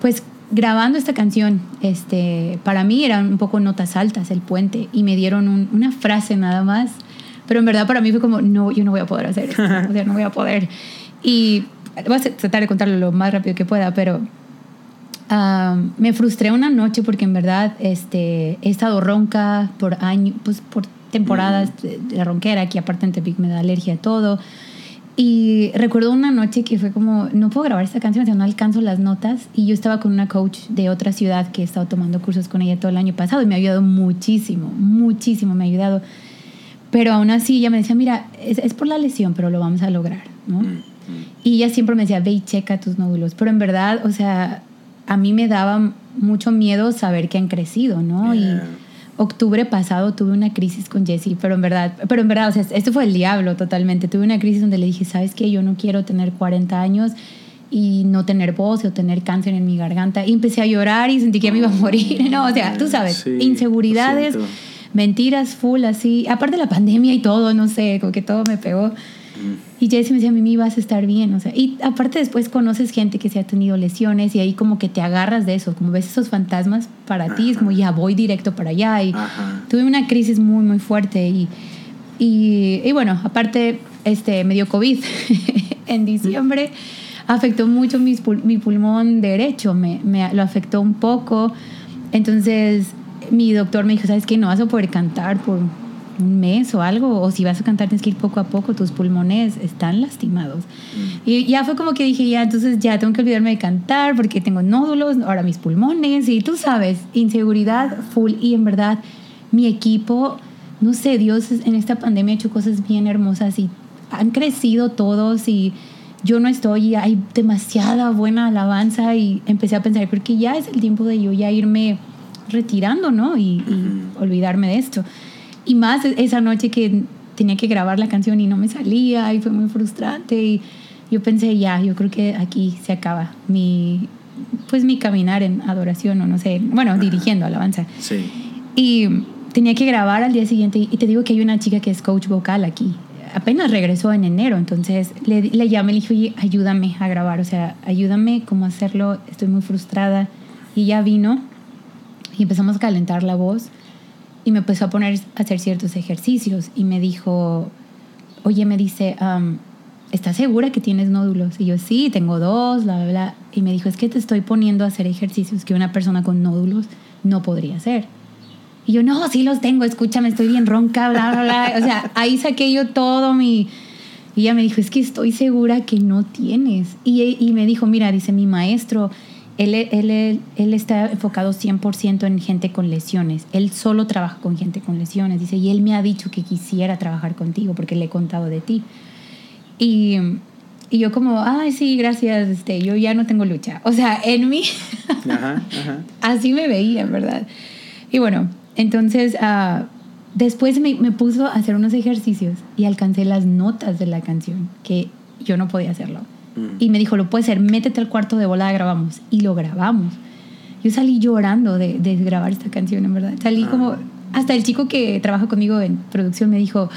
pues grabando esta canción, este, para mí eran un poco notas altas, el puente, y me dieron un- una frase nada más, pero en verdad para mí fue como, no, yo no voy a poder hacer esto, o sea, no voy a poder. Y voy a tratar de contarlo lo más rápido que pueda, pero ah, me frustré una noche porque en verdad este, he estado ronca por años, pues por temporadas de, de la ronquera, que aparte en Tepic me da alergia a todo. Y recuerdo una noche que fue como, no puedo grabar esta canción, o sea, no alcanzo las notas. Y yo estaba con una coach de otra ciudad que he estado tomando cursos con ella todo el año pasado y me ha ayudado muchísimo, muchísimo, me ha ayudado. Pero aún así ella me decía, mira, es, es por la lesión, pero lo vamos a lograr, ¿no? Y ella siempre me decía, ve y checa tus nódulos. Pero en verdad, o sea, a mí me daba mucho miedo saber que han crecido, ¿no? Yeah. Y octubre pasado tuve una crisis con Jessie, pero en verdad, pero en verdad, o sea, esto fue el diablo totalmente. Tuve una crisis donde le dije, ¿sabes qué? Yo no quiero tener 40 años y no tener voz o tener cáncer en mi garganta. Y empecé a llorar y sentí que me iba a morir, ¿no? O sea, tú sabes, Sí, inseguridades, lo. Mentiras full, así. Aparte de la pandemia y todo, no sé, como que todo me pegó. Y Jessie me decía, Mimi, vas a estar bien. O sea, y aparte después conoces gente que se ha tenido lesiones y ahí como que te agarras de eso, como ves esos fantasmas para ti, es como ya voy directo para allá. Y Ajá. tuve una crisis muy, muy fuerte. Y, y, y bueno, aparte, este, me dio COVID en diciembre. Afectó mucho mis pul- mi pulmón derecho, me, me lo afectó un poco. Entonces, mi doctor me dijo, ¿sabes qué? No vas a poder cantar por un mes o algo, o si vas a cantar tienes que ir poco a poco, tus pulmones están lastimados. Y ya fue como que dije, ya, entonces ya tengo que olvidarme de cantar porque tengo nódulos, ahora mis pulmones, y tú sabes, inseguridad full. Y en verdad, mi equipo, no sé, Dios en esta pandemia ha hecho cosas bien hermosas y han crecido todos y yo no estoy, y hay demasiada buena alabanza y empecé a pensar, porque ya es el tiempo de yo ya irme retirando, ¿no? Y, y olvidarme de esto. Y más e- esa noche que tenía que grabar la canción y no me salía y fue muy frustrante y yo pensé, ya, yo creo que aquí se acaba mi, pues mi caminar en adoración o no sé, bueno, dirigiendo alabanza. Sí. Y tenía que grabar al día siguiente. Y te digo que hay una chica que es coach vocal aquí. Apenas regresó en enero. Entonces le, le llamé y le dije, oye, ayúdame a grabar. O sea, ayúdame cómo hacerlo. Estoy muy frustrada. Y ya vino y empezamos a calentar la voz. Y me empezó a poner a hacer ciertos ejercicios. Y me dijo, oye, me dice, am, ¿estás segura que tienes nódulos? Y yo, sí, tengo dos, bla, bla, bla. Y me dijo, es que te estoy poniendo a hacer ejercicios que una persona con nódulos no podría hacer. Y yo, no, sí los tengo, escúchame, estoy bien ronca, bla, bla, bla. O sea, ahí saqué yo todo mi... Y ella me dijo, es que estoy segura que no tienes. Y, y me dijo, mira, dice mi maestro, él, él, él, él está enfocado 100% en gente con lesiones. Él solo trabaja con gente con lesiones. Dice, y él me ha dicho que quisiera trabajar contigo porque le he contado de ti. Y, y yo como, ay, sí, gracias, este, yo ya no tengo lucha. O sea, en mí... Ajá, ajá. Así me veía, verdad. Y bueno, entonces ah, después me, me puso a hacer unos ejercicios y alcancé las notas de la canción, que yo no podía hacerlo. Mm. Y me dijo, lo puedes hacer, métete al cuarto de volada, grabamos. Y lo grabamos. Yo salí llorando de, de grabar esta canción, en verdad. Salí Ah. como, hasta el chico que trabaja conmigo en producción me dijo,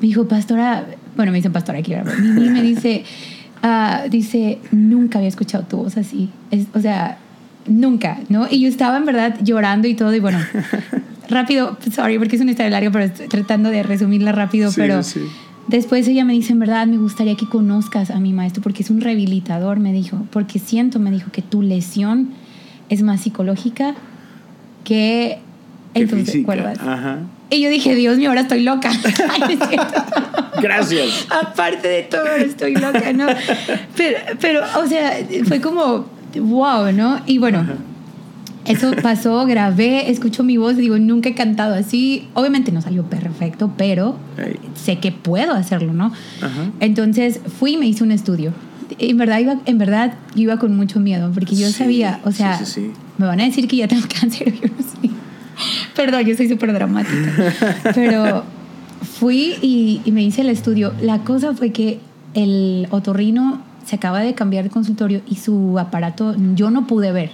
me dijo, pastora, bueno, me dicen pastora aquí. Mimi me dice, ah, dice, nunca había escuchado tu voz así. Es, o sea, nunca, ¿no? Y yo estaba en verdad llorando y todo, y bueno, rápido, sorry, porque es una historia larga, pero estoy tratando de resumirla rápido, Sí, pero sí. Después ella me dice, en verdad, me gustaría que conozcas a mi maestro, porque es un rehabilitador, me dijo, porque siento, me dijo, que tu lesión es más psicológica que en tus física. cuerdas. Ajá. Y yo dije, Dios mío, ahora estoy loca. Gracias. Aparte de todo, estoy loca, ¿no? Pero, pero, o sea, fue como, wow, ¿no? Y bueno, eso pasó, grabé, escucho mi voz, digo, nunca he cantado así. Obviamente no salió perfecto, pero sé que puedo hacerlo, ¿no? Ajá. Entonces fui y me hice un estudio. En verdad, iba, en verdad, iba con mucho miedo, porque yo Sí, sabía, o sea, sí, sí. me van a decir que ya tengo cáncer, yo no sé. Perdón, yo soy súper dramática. Pero fui y, y me hice el estudio. La cosa fue que el otorrino se acaba de cambiar de consultorio y su aparato yo no pude ver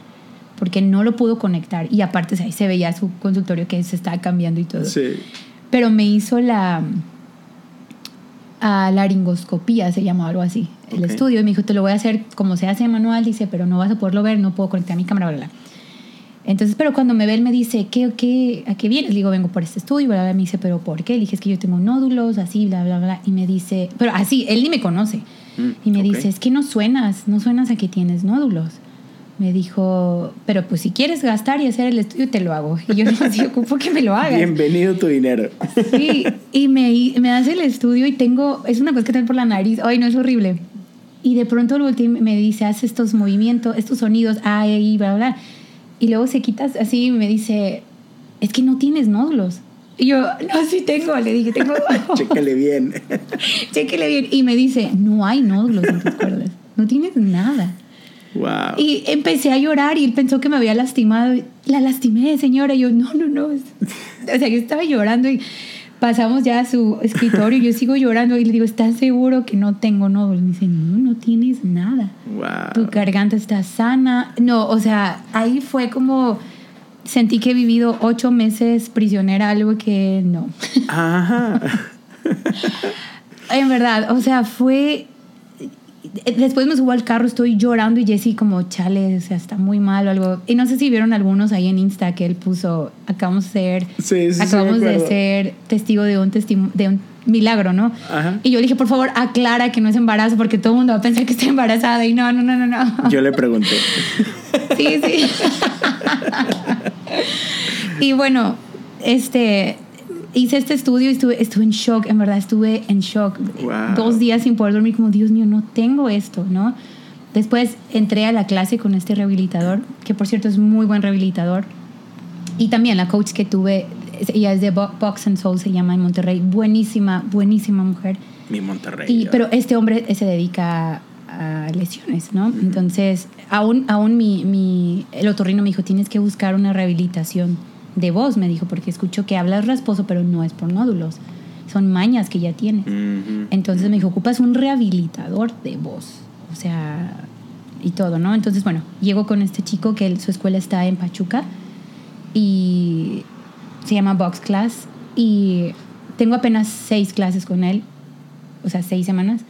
porque no lo pudo conectar. Y aparte, ahí se veía su consultorio que se estaba cambiando y todo Sí. pero me hizo la a laringoscopía, se llama algo así, el Ok. estudio. Y me dijo, te lo voy a hacer como se hace manual, dice, pero no vas a poderlo ver, no puedo conectar mi cámara, bla, bla. bla". Entonces, pero cuando me ve, él me dice, ¿qué, qué, ¿a qué vienes? Le digo, vengo por este estudio, bla, bla. Me dice, ¿pero por qué? Le dije, es que yo tengo nódulos, así, bla, bla, bla. Y me dice, pero así, él ni me conoce. Mm, Y me ok. dice, es que no suenas, no suenas a que tienes nódulos. Me dijo, pero pues si quieres gastar y hacer el estudio, te lo hago. Y yo no sé, ocupo que me lo hagas. Bienvenido tu dinero. Sí, y me, y me hace el estudio y tengo, es una cosa que tengo por la nariz, ay, no es horrible. Y de pronto lo último me dice, haz estos movimientos, estos sonidos, ah, y bla, bla. Y luego se quita así y me dice, es que no tienes nódulos. Y yo, no, sí tengo, le dije, tengo. Chécale bien. Chéquele bien. Y me dice, no hay nódulos en tus cuerdas, no tienes nada. Wow. Y empecé a llorar y él pensó que me había lastimado. La lastimé, señora. Y yo, no, no, no. O sea, yo estaba llorando y pasamos ya a su escritorio y yo sigo llorando y le digo, ¿estás seguro que no tengo nódulos? Me dice, no, no tienes nada. wow. Tu garganta está sana. No, o sea, ahí fue como... Sentí que he vivido ocho meses prisionera, algo que no. Ajá. En verdad, o sea, fue... Después me subo al carro, estoy llorando y Jessy como, chale, o sea, está muy mal o algo. Y no sé si vieron algunos ahí en Insta que él puso, acabamos de ser, Sí, sí, sí, acabamos de ser testigo de un, testimo- de un milagro, ¿no? Ajá. Y yo le dije, por favor, aclara que no es embarazo porque todo el mundo va a pensar que estoy embarazada. Y no, no, no, no, no. Yo le pregunté. Sí, sí. y bueno, este hice este estudio y estuve, estuve en shock, en verdad estuve en shock. Wow. Dos días sin poder dormir, como Dios mío, no tengo esto, ¿no? Después entré a la clase con este rehabilitador, que por cierto es muy buen rehabilitador. Y también la coach que tuve, ella es de Bo- Box and Soul, se llama en Monterrey. Buenísima, buenísima mujer. Mi Monterrey. Y, pero este hombre se dedica a lesiones, ¿no? Entonces, aún, aún mi, mi, el otorrino me dijo, tienes que buscar una rehabilitación de voz, me dijo, porque escucho que hablas rasposo, pero no es por nódulos, son mañas que ya tienes. Ujú. Entonces me dijo, ocupas un rehabilitador de voz, o sea, y todo, ¿no? Entonces, bueno, llego con este chico que él- su escuela está en Pachuca y se llama Box Class y tengo apenas seis clases con él, o sea, seis semanas.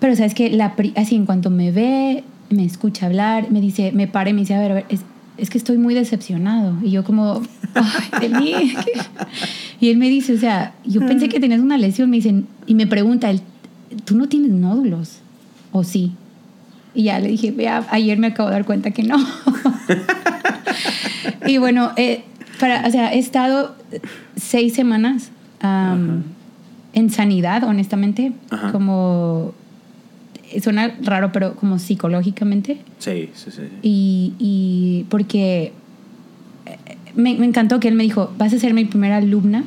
Pero sabes que la así en cuanto me ve, me escucha hablar, me dice, me para y me dice, a ver, a ver, es, es que estoy muy decepcionado. Y yo como, ay, de mí. Y él me dice, o sea, yo pensé que tenías una lesión, me dicen, y me pregunta, él, ¿tú no tienes nódulos? ¿O sí? Y ya le dije, vea, ayer me acabo de dar cuenta que no. y bueno, eh, para, o sea, he estado seis semanas en sanidad, honestamente, Ajá. como suena raro, pero como psicológicamente. Sí, sí, sí. Y, y porque eh, me, me encantó que él me dijo, vas a ser mi primera alumna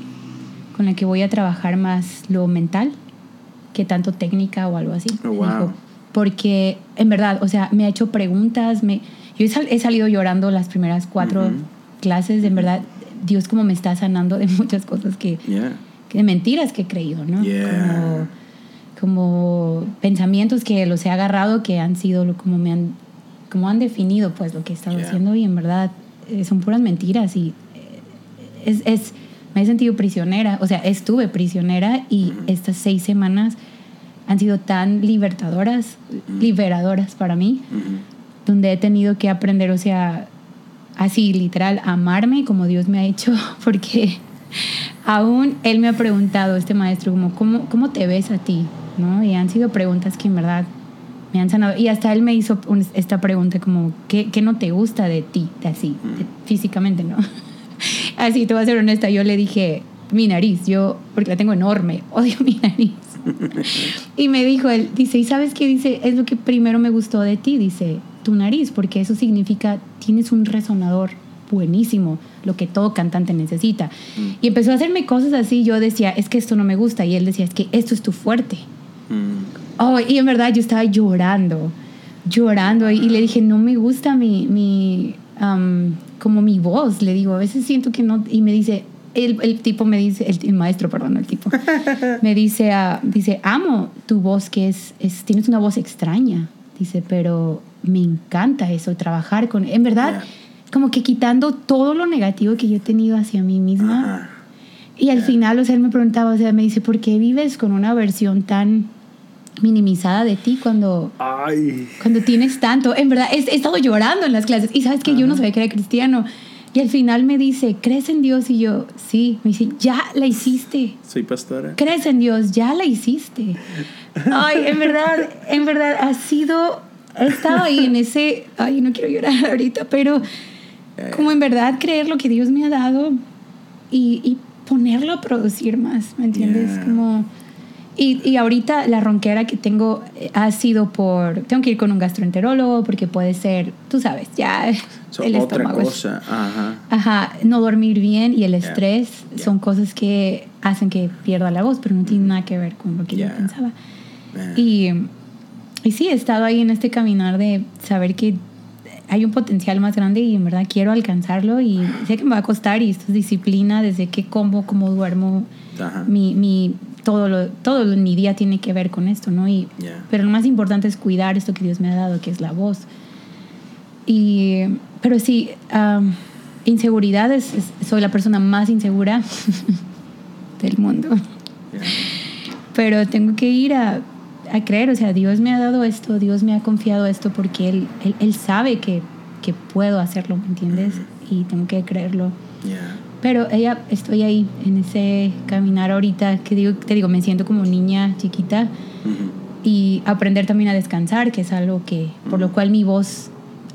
con la que voy a trabajar más lo mental que tanto técnica o algo así. Oh, wow. dijo, porque en verdad, o sea, me ha hecho preguntas, me, yo he, sal- he salido llorando las primeras cuatro clases, en verdad, Dios como me está sanando de muchas cosas que, Yeah. que de mentiras que he creído, ¿no? Yeah. Como, como pensamientos que los he agarrado que han sido lo- como me han como han definido pues lo que he estado haciendo y en verdad eh, son puras mentiras y eh, es, es- me he sentido prisionera, o sea, estuve prisionera y estas seis semanas han sido tan libertadoras, liberadoras para mí, donde he tenido que aprender, o sea, así literal, amarme como Dios me ha hecho, porque aún Él me ha preguntado, este maestro, como, ¿cómo, cómo te ves a ti? ¿No? Y han sido preguntas que en verdad me han sanado. Y hasta Él me hizo un- esta pregunta como, ¿qué, qué no te gusta de ti? De así, de- físicamente, ¿no? así, te voy a ser honesta, yo le dije, mi nariz, yo, porque la tengo enorme, odio mi nariz. Y me dijo él, dice, ¿y sabes qué? Dice, es lo que primero me gustó de ti, dice, tu nariz, porque eso significa, tienes un resonador buenísimo, lo que todo cantante necesita. Y empezó a hacerme cosas así, yo decía, es que esto no me gusta, y él decía, es que esto es tu fuerte. Mm. Oh, y en verdad yo estaba llorando, llorando, y, y le dije, no me gusta mi, mi am, como mi voz, le digo, a veces siento que no, y me dice, el, el tipo me dice, el, el maestro, perdón, el tipo, me dice, ah, dice, amo tu voz, que es, es, tienes una voz extraña, dice, pero me encanta eso, trabajar con, en verdad, Yeah. como que quitando todo lo negativo que yo he tenido hacia mí misma. Y al final, o sea, él me preguntaba, o sea, me dice, ¿por qué vives con una versión tan minimizada de ti cuando, Ay. cuando tienes tanto? En verdad, he, he estado llorando en las clases y sabes que yo no sabía que era cristiano. Y al final me dice, ¿crees en Dios? Y yo, sí. Me dice, ya la hiciste. Soy pastora. ¿Crees en Dios? Ya la hiciste. Ay, en verdad, en verdad, ha sido, he estado ahí en ese, ay, no quiero llorar ahorita, pero como en verdad creer lo que Dios me ha dado y, y ponerlo a producir más, ¿me entiendes? Yeah. Como, y, y ahorita la ronquera que tengo eh, ha sido por, tengo que ir con un gastroenterólogo porque puede ser, tú sabes, ya So, el otra estómago es- cosa. Ajá. Ajá, no dormir bien y el Yeah, estrés yeah. son cosas que hacen que pierda la voz, pero no tiene nada que ver con lo que Yeah. yo pensaba. Y, y sí, he estado ahí en este caminar de saber que hay un potencial más grande y en verdad quiero alcanzarlo y sé que me va a costar y esto es disciplina desde qué como, cómo duermo, Ajá. mi, mi, todo, lo, todo mi día tiene que ver con esto, ¿no? Y, Yeah. Pero lo más importante es cuidar esto que Dios me ha dado, que es la voz. Y, pero sí, am, inseguridades, es- soy la persona más insegura del mundo. Yeah. Pero tengo que ir a, a creer, o sea, Dios me ha dado esto, Dios me ha confiado esto porque Él, él, él sabe que, que puedo hacerlo, ¿me entiendes? Y tengo que creerlo. Yeah. Pero ella, estoy ahí en ese caminar ahorita, que digo, te digo, me siento como niña chiquita y aprender también a descansar, que es algo que, por lo cual mi voz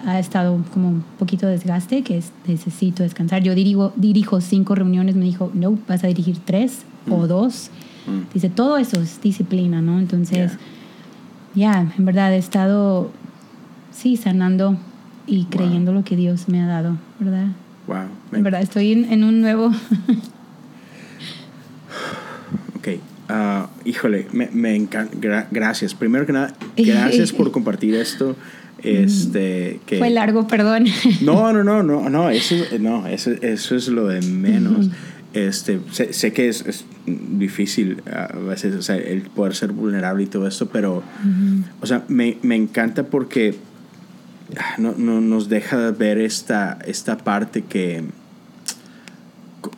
ha estado como un poquito desgaste, que es necesito descansar. Yo dirijo, dirijo cinco reuniones, me dijo, no, vas a dirigir tres o dos. Mm. Dice, todo eso es disciplina, ¿no? Entonces, ya, en verdad he estado, sí, sanando y creyendo lo que Dios me ha dado, ¿verdad? Wow. En verdad, estoy en, en un nuevo... Ok. Ah, híjole, me, me encanta. gra- gracias. Primero que nada, gracias por compartir esto. Este, que, Fue largo, perdón. No, no, no, no, no, eso, no, eso, eso es lo de menos. Este, sé, sé que es, es difícil a veces, o sea, el poder ser vulnerable y todo esto, pero, o sea, me, me encanta porque no, no, nos deja ver esta, esta parte que,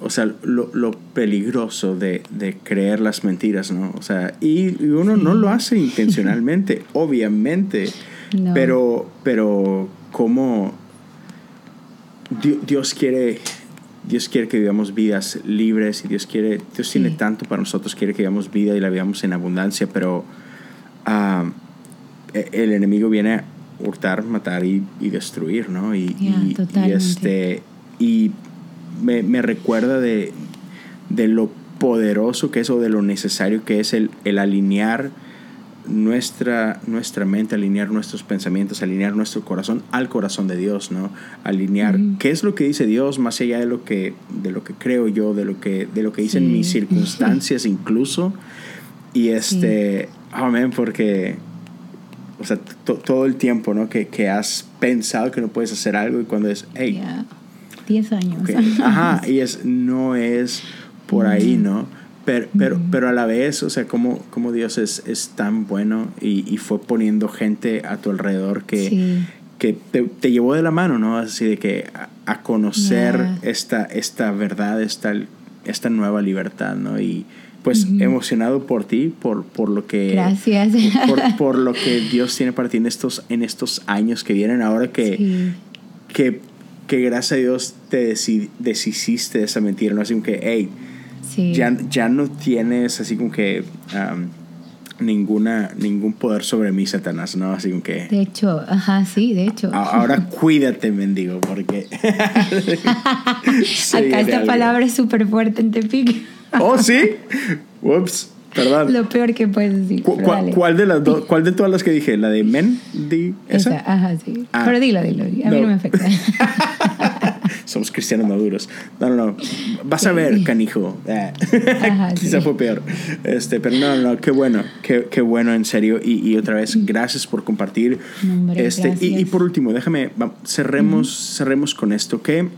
o sea, lo, lo peligroso de, de creer las mentiras, ¿no? O sea, y, y uno no lo hace intencionalmente, obviamente, No. pero, pero como Di- Dios quiere, Dios quiere que vivamos vidas libres y Dios quiere, Dios Sí. tiene tanto para nosotros, quiere que vivamos vida y la vivamos en abundancia, pero ah, e- el enemigo viene a hurtar, matar y, y destruir, ¿no? Y, y- este, y me, me recuerda de, de lo poderoso que es o de lo necesario que es el, el alinear nuestra, nuestra mente, alinear nuestros pensamientos, alinear nuestro corazón al corazón de Dios, ¿no? Alinear qué es lo que dice Dios más allá de lo que, de lo que creo yo, de lo que, de lo que dicen Sí. mis circunstancias incluso. Y este, amén, porque, o sea, to- todo el tiempo, ¿no? Que, que has pensado que no puedes hacer algo y cuando es, hey, Ya, 10 años. Ok, Ajá, y es, no es por ahí, ¿no? Pero, pero, pero a la vez, o sea, como, como Dios es, es tan bueno y, y fue poniendo gente a tu alrededor que, Sí. que te, te llevó de la mano, ¿no? Así de que a, a conocer Yeah. esta, esta verdad, esta, esta nueva libertad, ¿no? Y pues emocionado por ti, por, por lo que... Gracias. Por, por lo que Dios tiene para ti en estos, en estos años que vienen, ahora que Sí. que, que gracias a Dios te deshiciste de esa mentira, ¿no? Así como que, hey, Sí. ya, ya no tienes así como que um, ninguna, ningún poder sobre mí, Satanás, ¿no? Así que, De hecho, ajá, sí, de hecho. "A- ahora cuídate, mendigo, porque... Acá esta algo". palabra es súper fuerte en Tepic. ¿Oh, sí? Ups, perdón. Lo peor que puedes decir. ¿Cu- dale. ¿Cuál de las dos? ¿Cuál de todas las que dije? ¿La de men? ¿Di esa? Esa, ajá, sí. Ah. Pero dilo, dilo. A mí No. no me afecta. Somos cristianos maduros. No, no, no. Vas a ver, canijo. Ah. Ajá, Quizá sí. fue peor. Este, pero no, no, qué bueno. Qué, qué bueno, en serio. Y, y otra vez, gracias por compartir. No, hombre, este, y, y por último, déjame, cerremos, cerremos con esto. ¿Qué,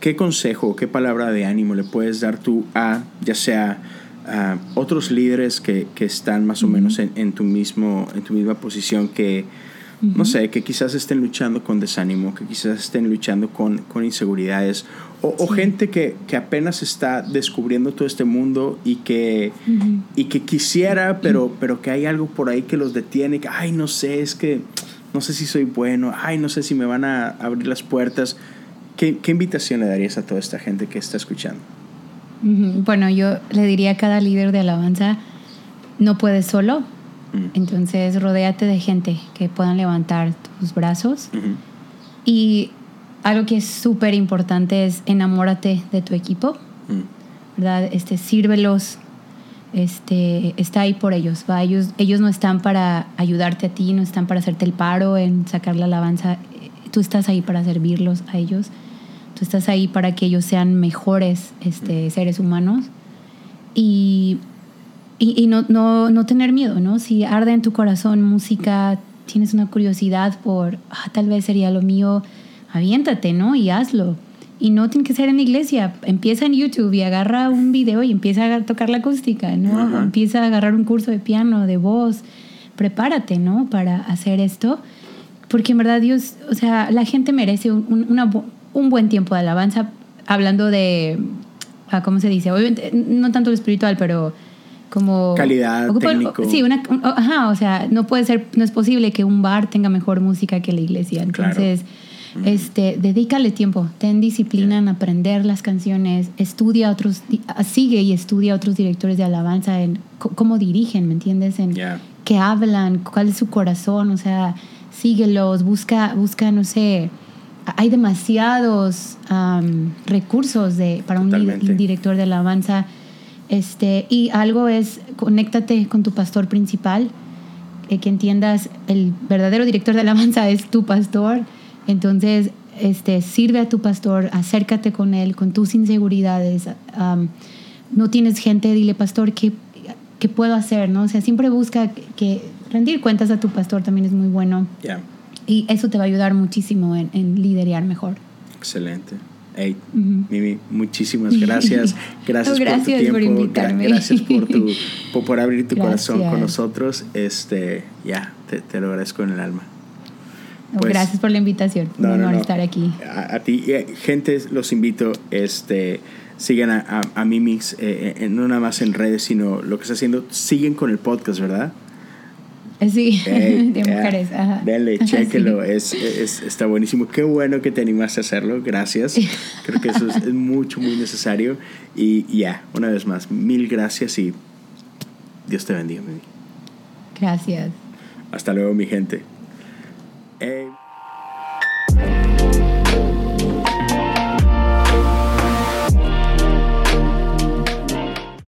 ¿Qué consejo, qué palabra de ánimo le puedes dar tú a, ya sea a otros líderes que, que están más o menos en, en tu mismo, en tu misma posición que no sé, que quizás estén luchando con desánimo, que quizás estén luchando con, con inseguridades, o, o gente que, que, apenas está descubriendo todo este mundo y que, y que quisiera, pero, pero que hay algo por ahí que los detiene, que, ay, no sé, es que no sé si soy bueno, ay, no sé si me van a abrir las puertas. ¿Qué, qué invitación le darías a toda esta gente que está escuchando? Bueno, yo le diría a cada líder de alabanza, no puedes solo. Entonces, rodéate de gente que puedan levantar tus brazos. Y algo que es súper importante es enamórate de tu equipo. ¿verdad? Este, sírvelos, este, está ahí por ellos, ¿va? Ellos, ellos no están para ayudarte a ti, no están para hacerte el paro en sacar la alabanza, tú estás ahí para servirlos a ellos, tú estás ahí para que ellos sean mejores este, seres humanos. Y y, no, no, no, tener miedo, ¿no? Si arde en tu corazón música, tienes una curiosidad por, ah, tal vez sería lo mío, aviéntate, ¿no? Y hazlo. Y no tiene que ser en la iglesia. Empieza en YouTube y agarra un video y empieza a tocar la acústica, ¿no? Empieza a agarrar un curso de piano, de voz. Prepárate, ¿no? Para hacer esto. Porque en verdad Dios, o sea, la gente merece un, una, un buen tiempo de alabanza. Hablando de, ah, ¿cómo se dice? Obviamente, no tanto lo espiritual, pero como calidad técnico. sí una ajá o sea no puede ser no es posible que un bar tenga mejor música que la iglesia entonces este dedícale tiempo ten disciplina en aprender las canciones estudia otros sigue y estudia a otros directores de alabanza en cómo dirigen me entiendes en qué hablan cuál es su corazón o sea síguelos busca busca no sé hay demasiados recursos de para un director de alabanza este, y algo es, conéctate con tu pastor principal, eh, que entiendas, el verdadero director de alabanza es tu pastor, entonces este, sirve a tu pastor, acércate con él, con tus inseguridades. no tienes gente, dile, pastor, ¿qué, ¿qué, puedo hacer? ¿no? O sea, siempre busca que, rendir cuentas a tu pastor también es muy bueno. Y eso te va a ayudar muchísimo en, en liderar mejor. Excelente. Hey, Mimi, muchísimas gracias. Gracias, por tu tiempo. gracias por, tu, por, abrir tu corazón con nosotros. Este, ya, te, lo agradezco en el alma. Pues, gracias por la invitación. No, un honor estar aquí. A, ti, eh, gente, los invito. Este, sigan a, a, Mimix, eh, eh, no nada más en redes, sino lo que está haciendo. Siguen con el podcast, ¿verdad? Sí, de mujeres. Denle, chéquelo, es, es, está buenísimo. Qué bueno que te animaste a hacerlo, gracias. Creo que eso es, mucho, muy necesario. Y ya, una vez más, mil gracias y Dios te bendiga, Gracias. Hasta luego, mi gente.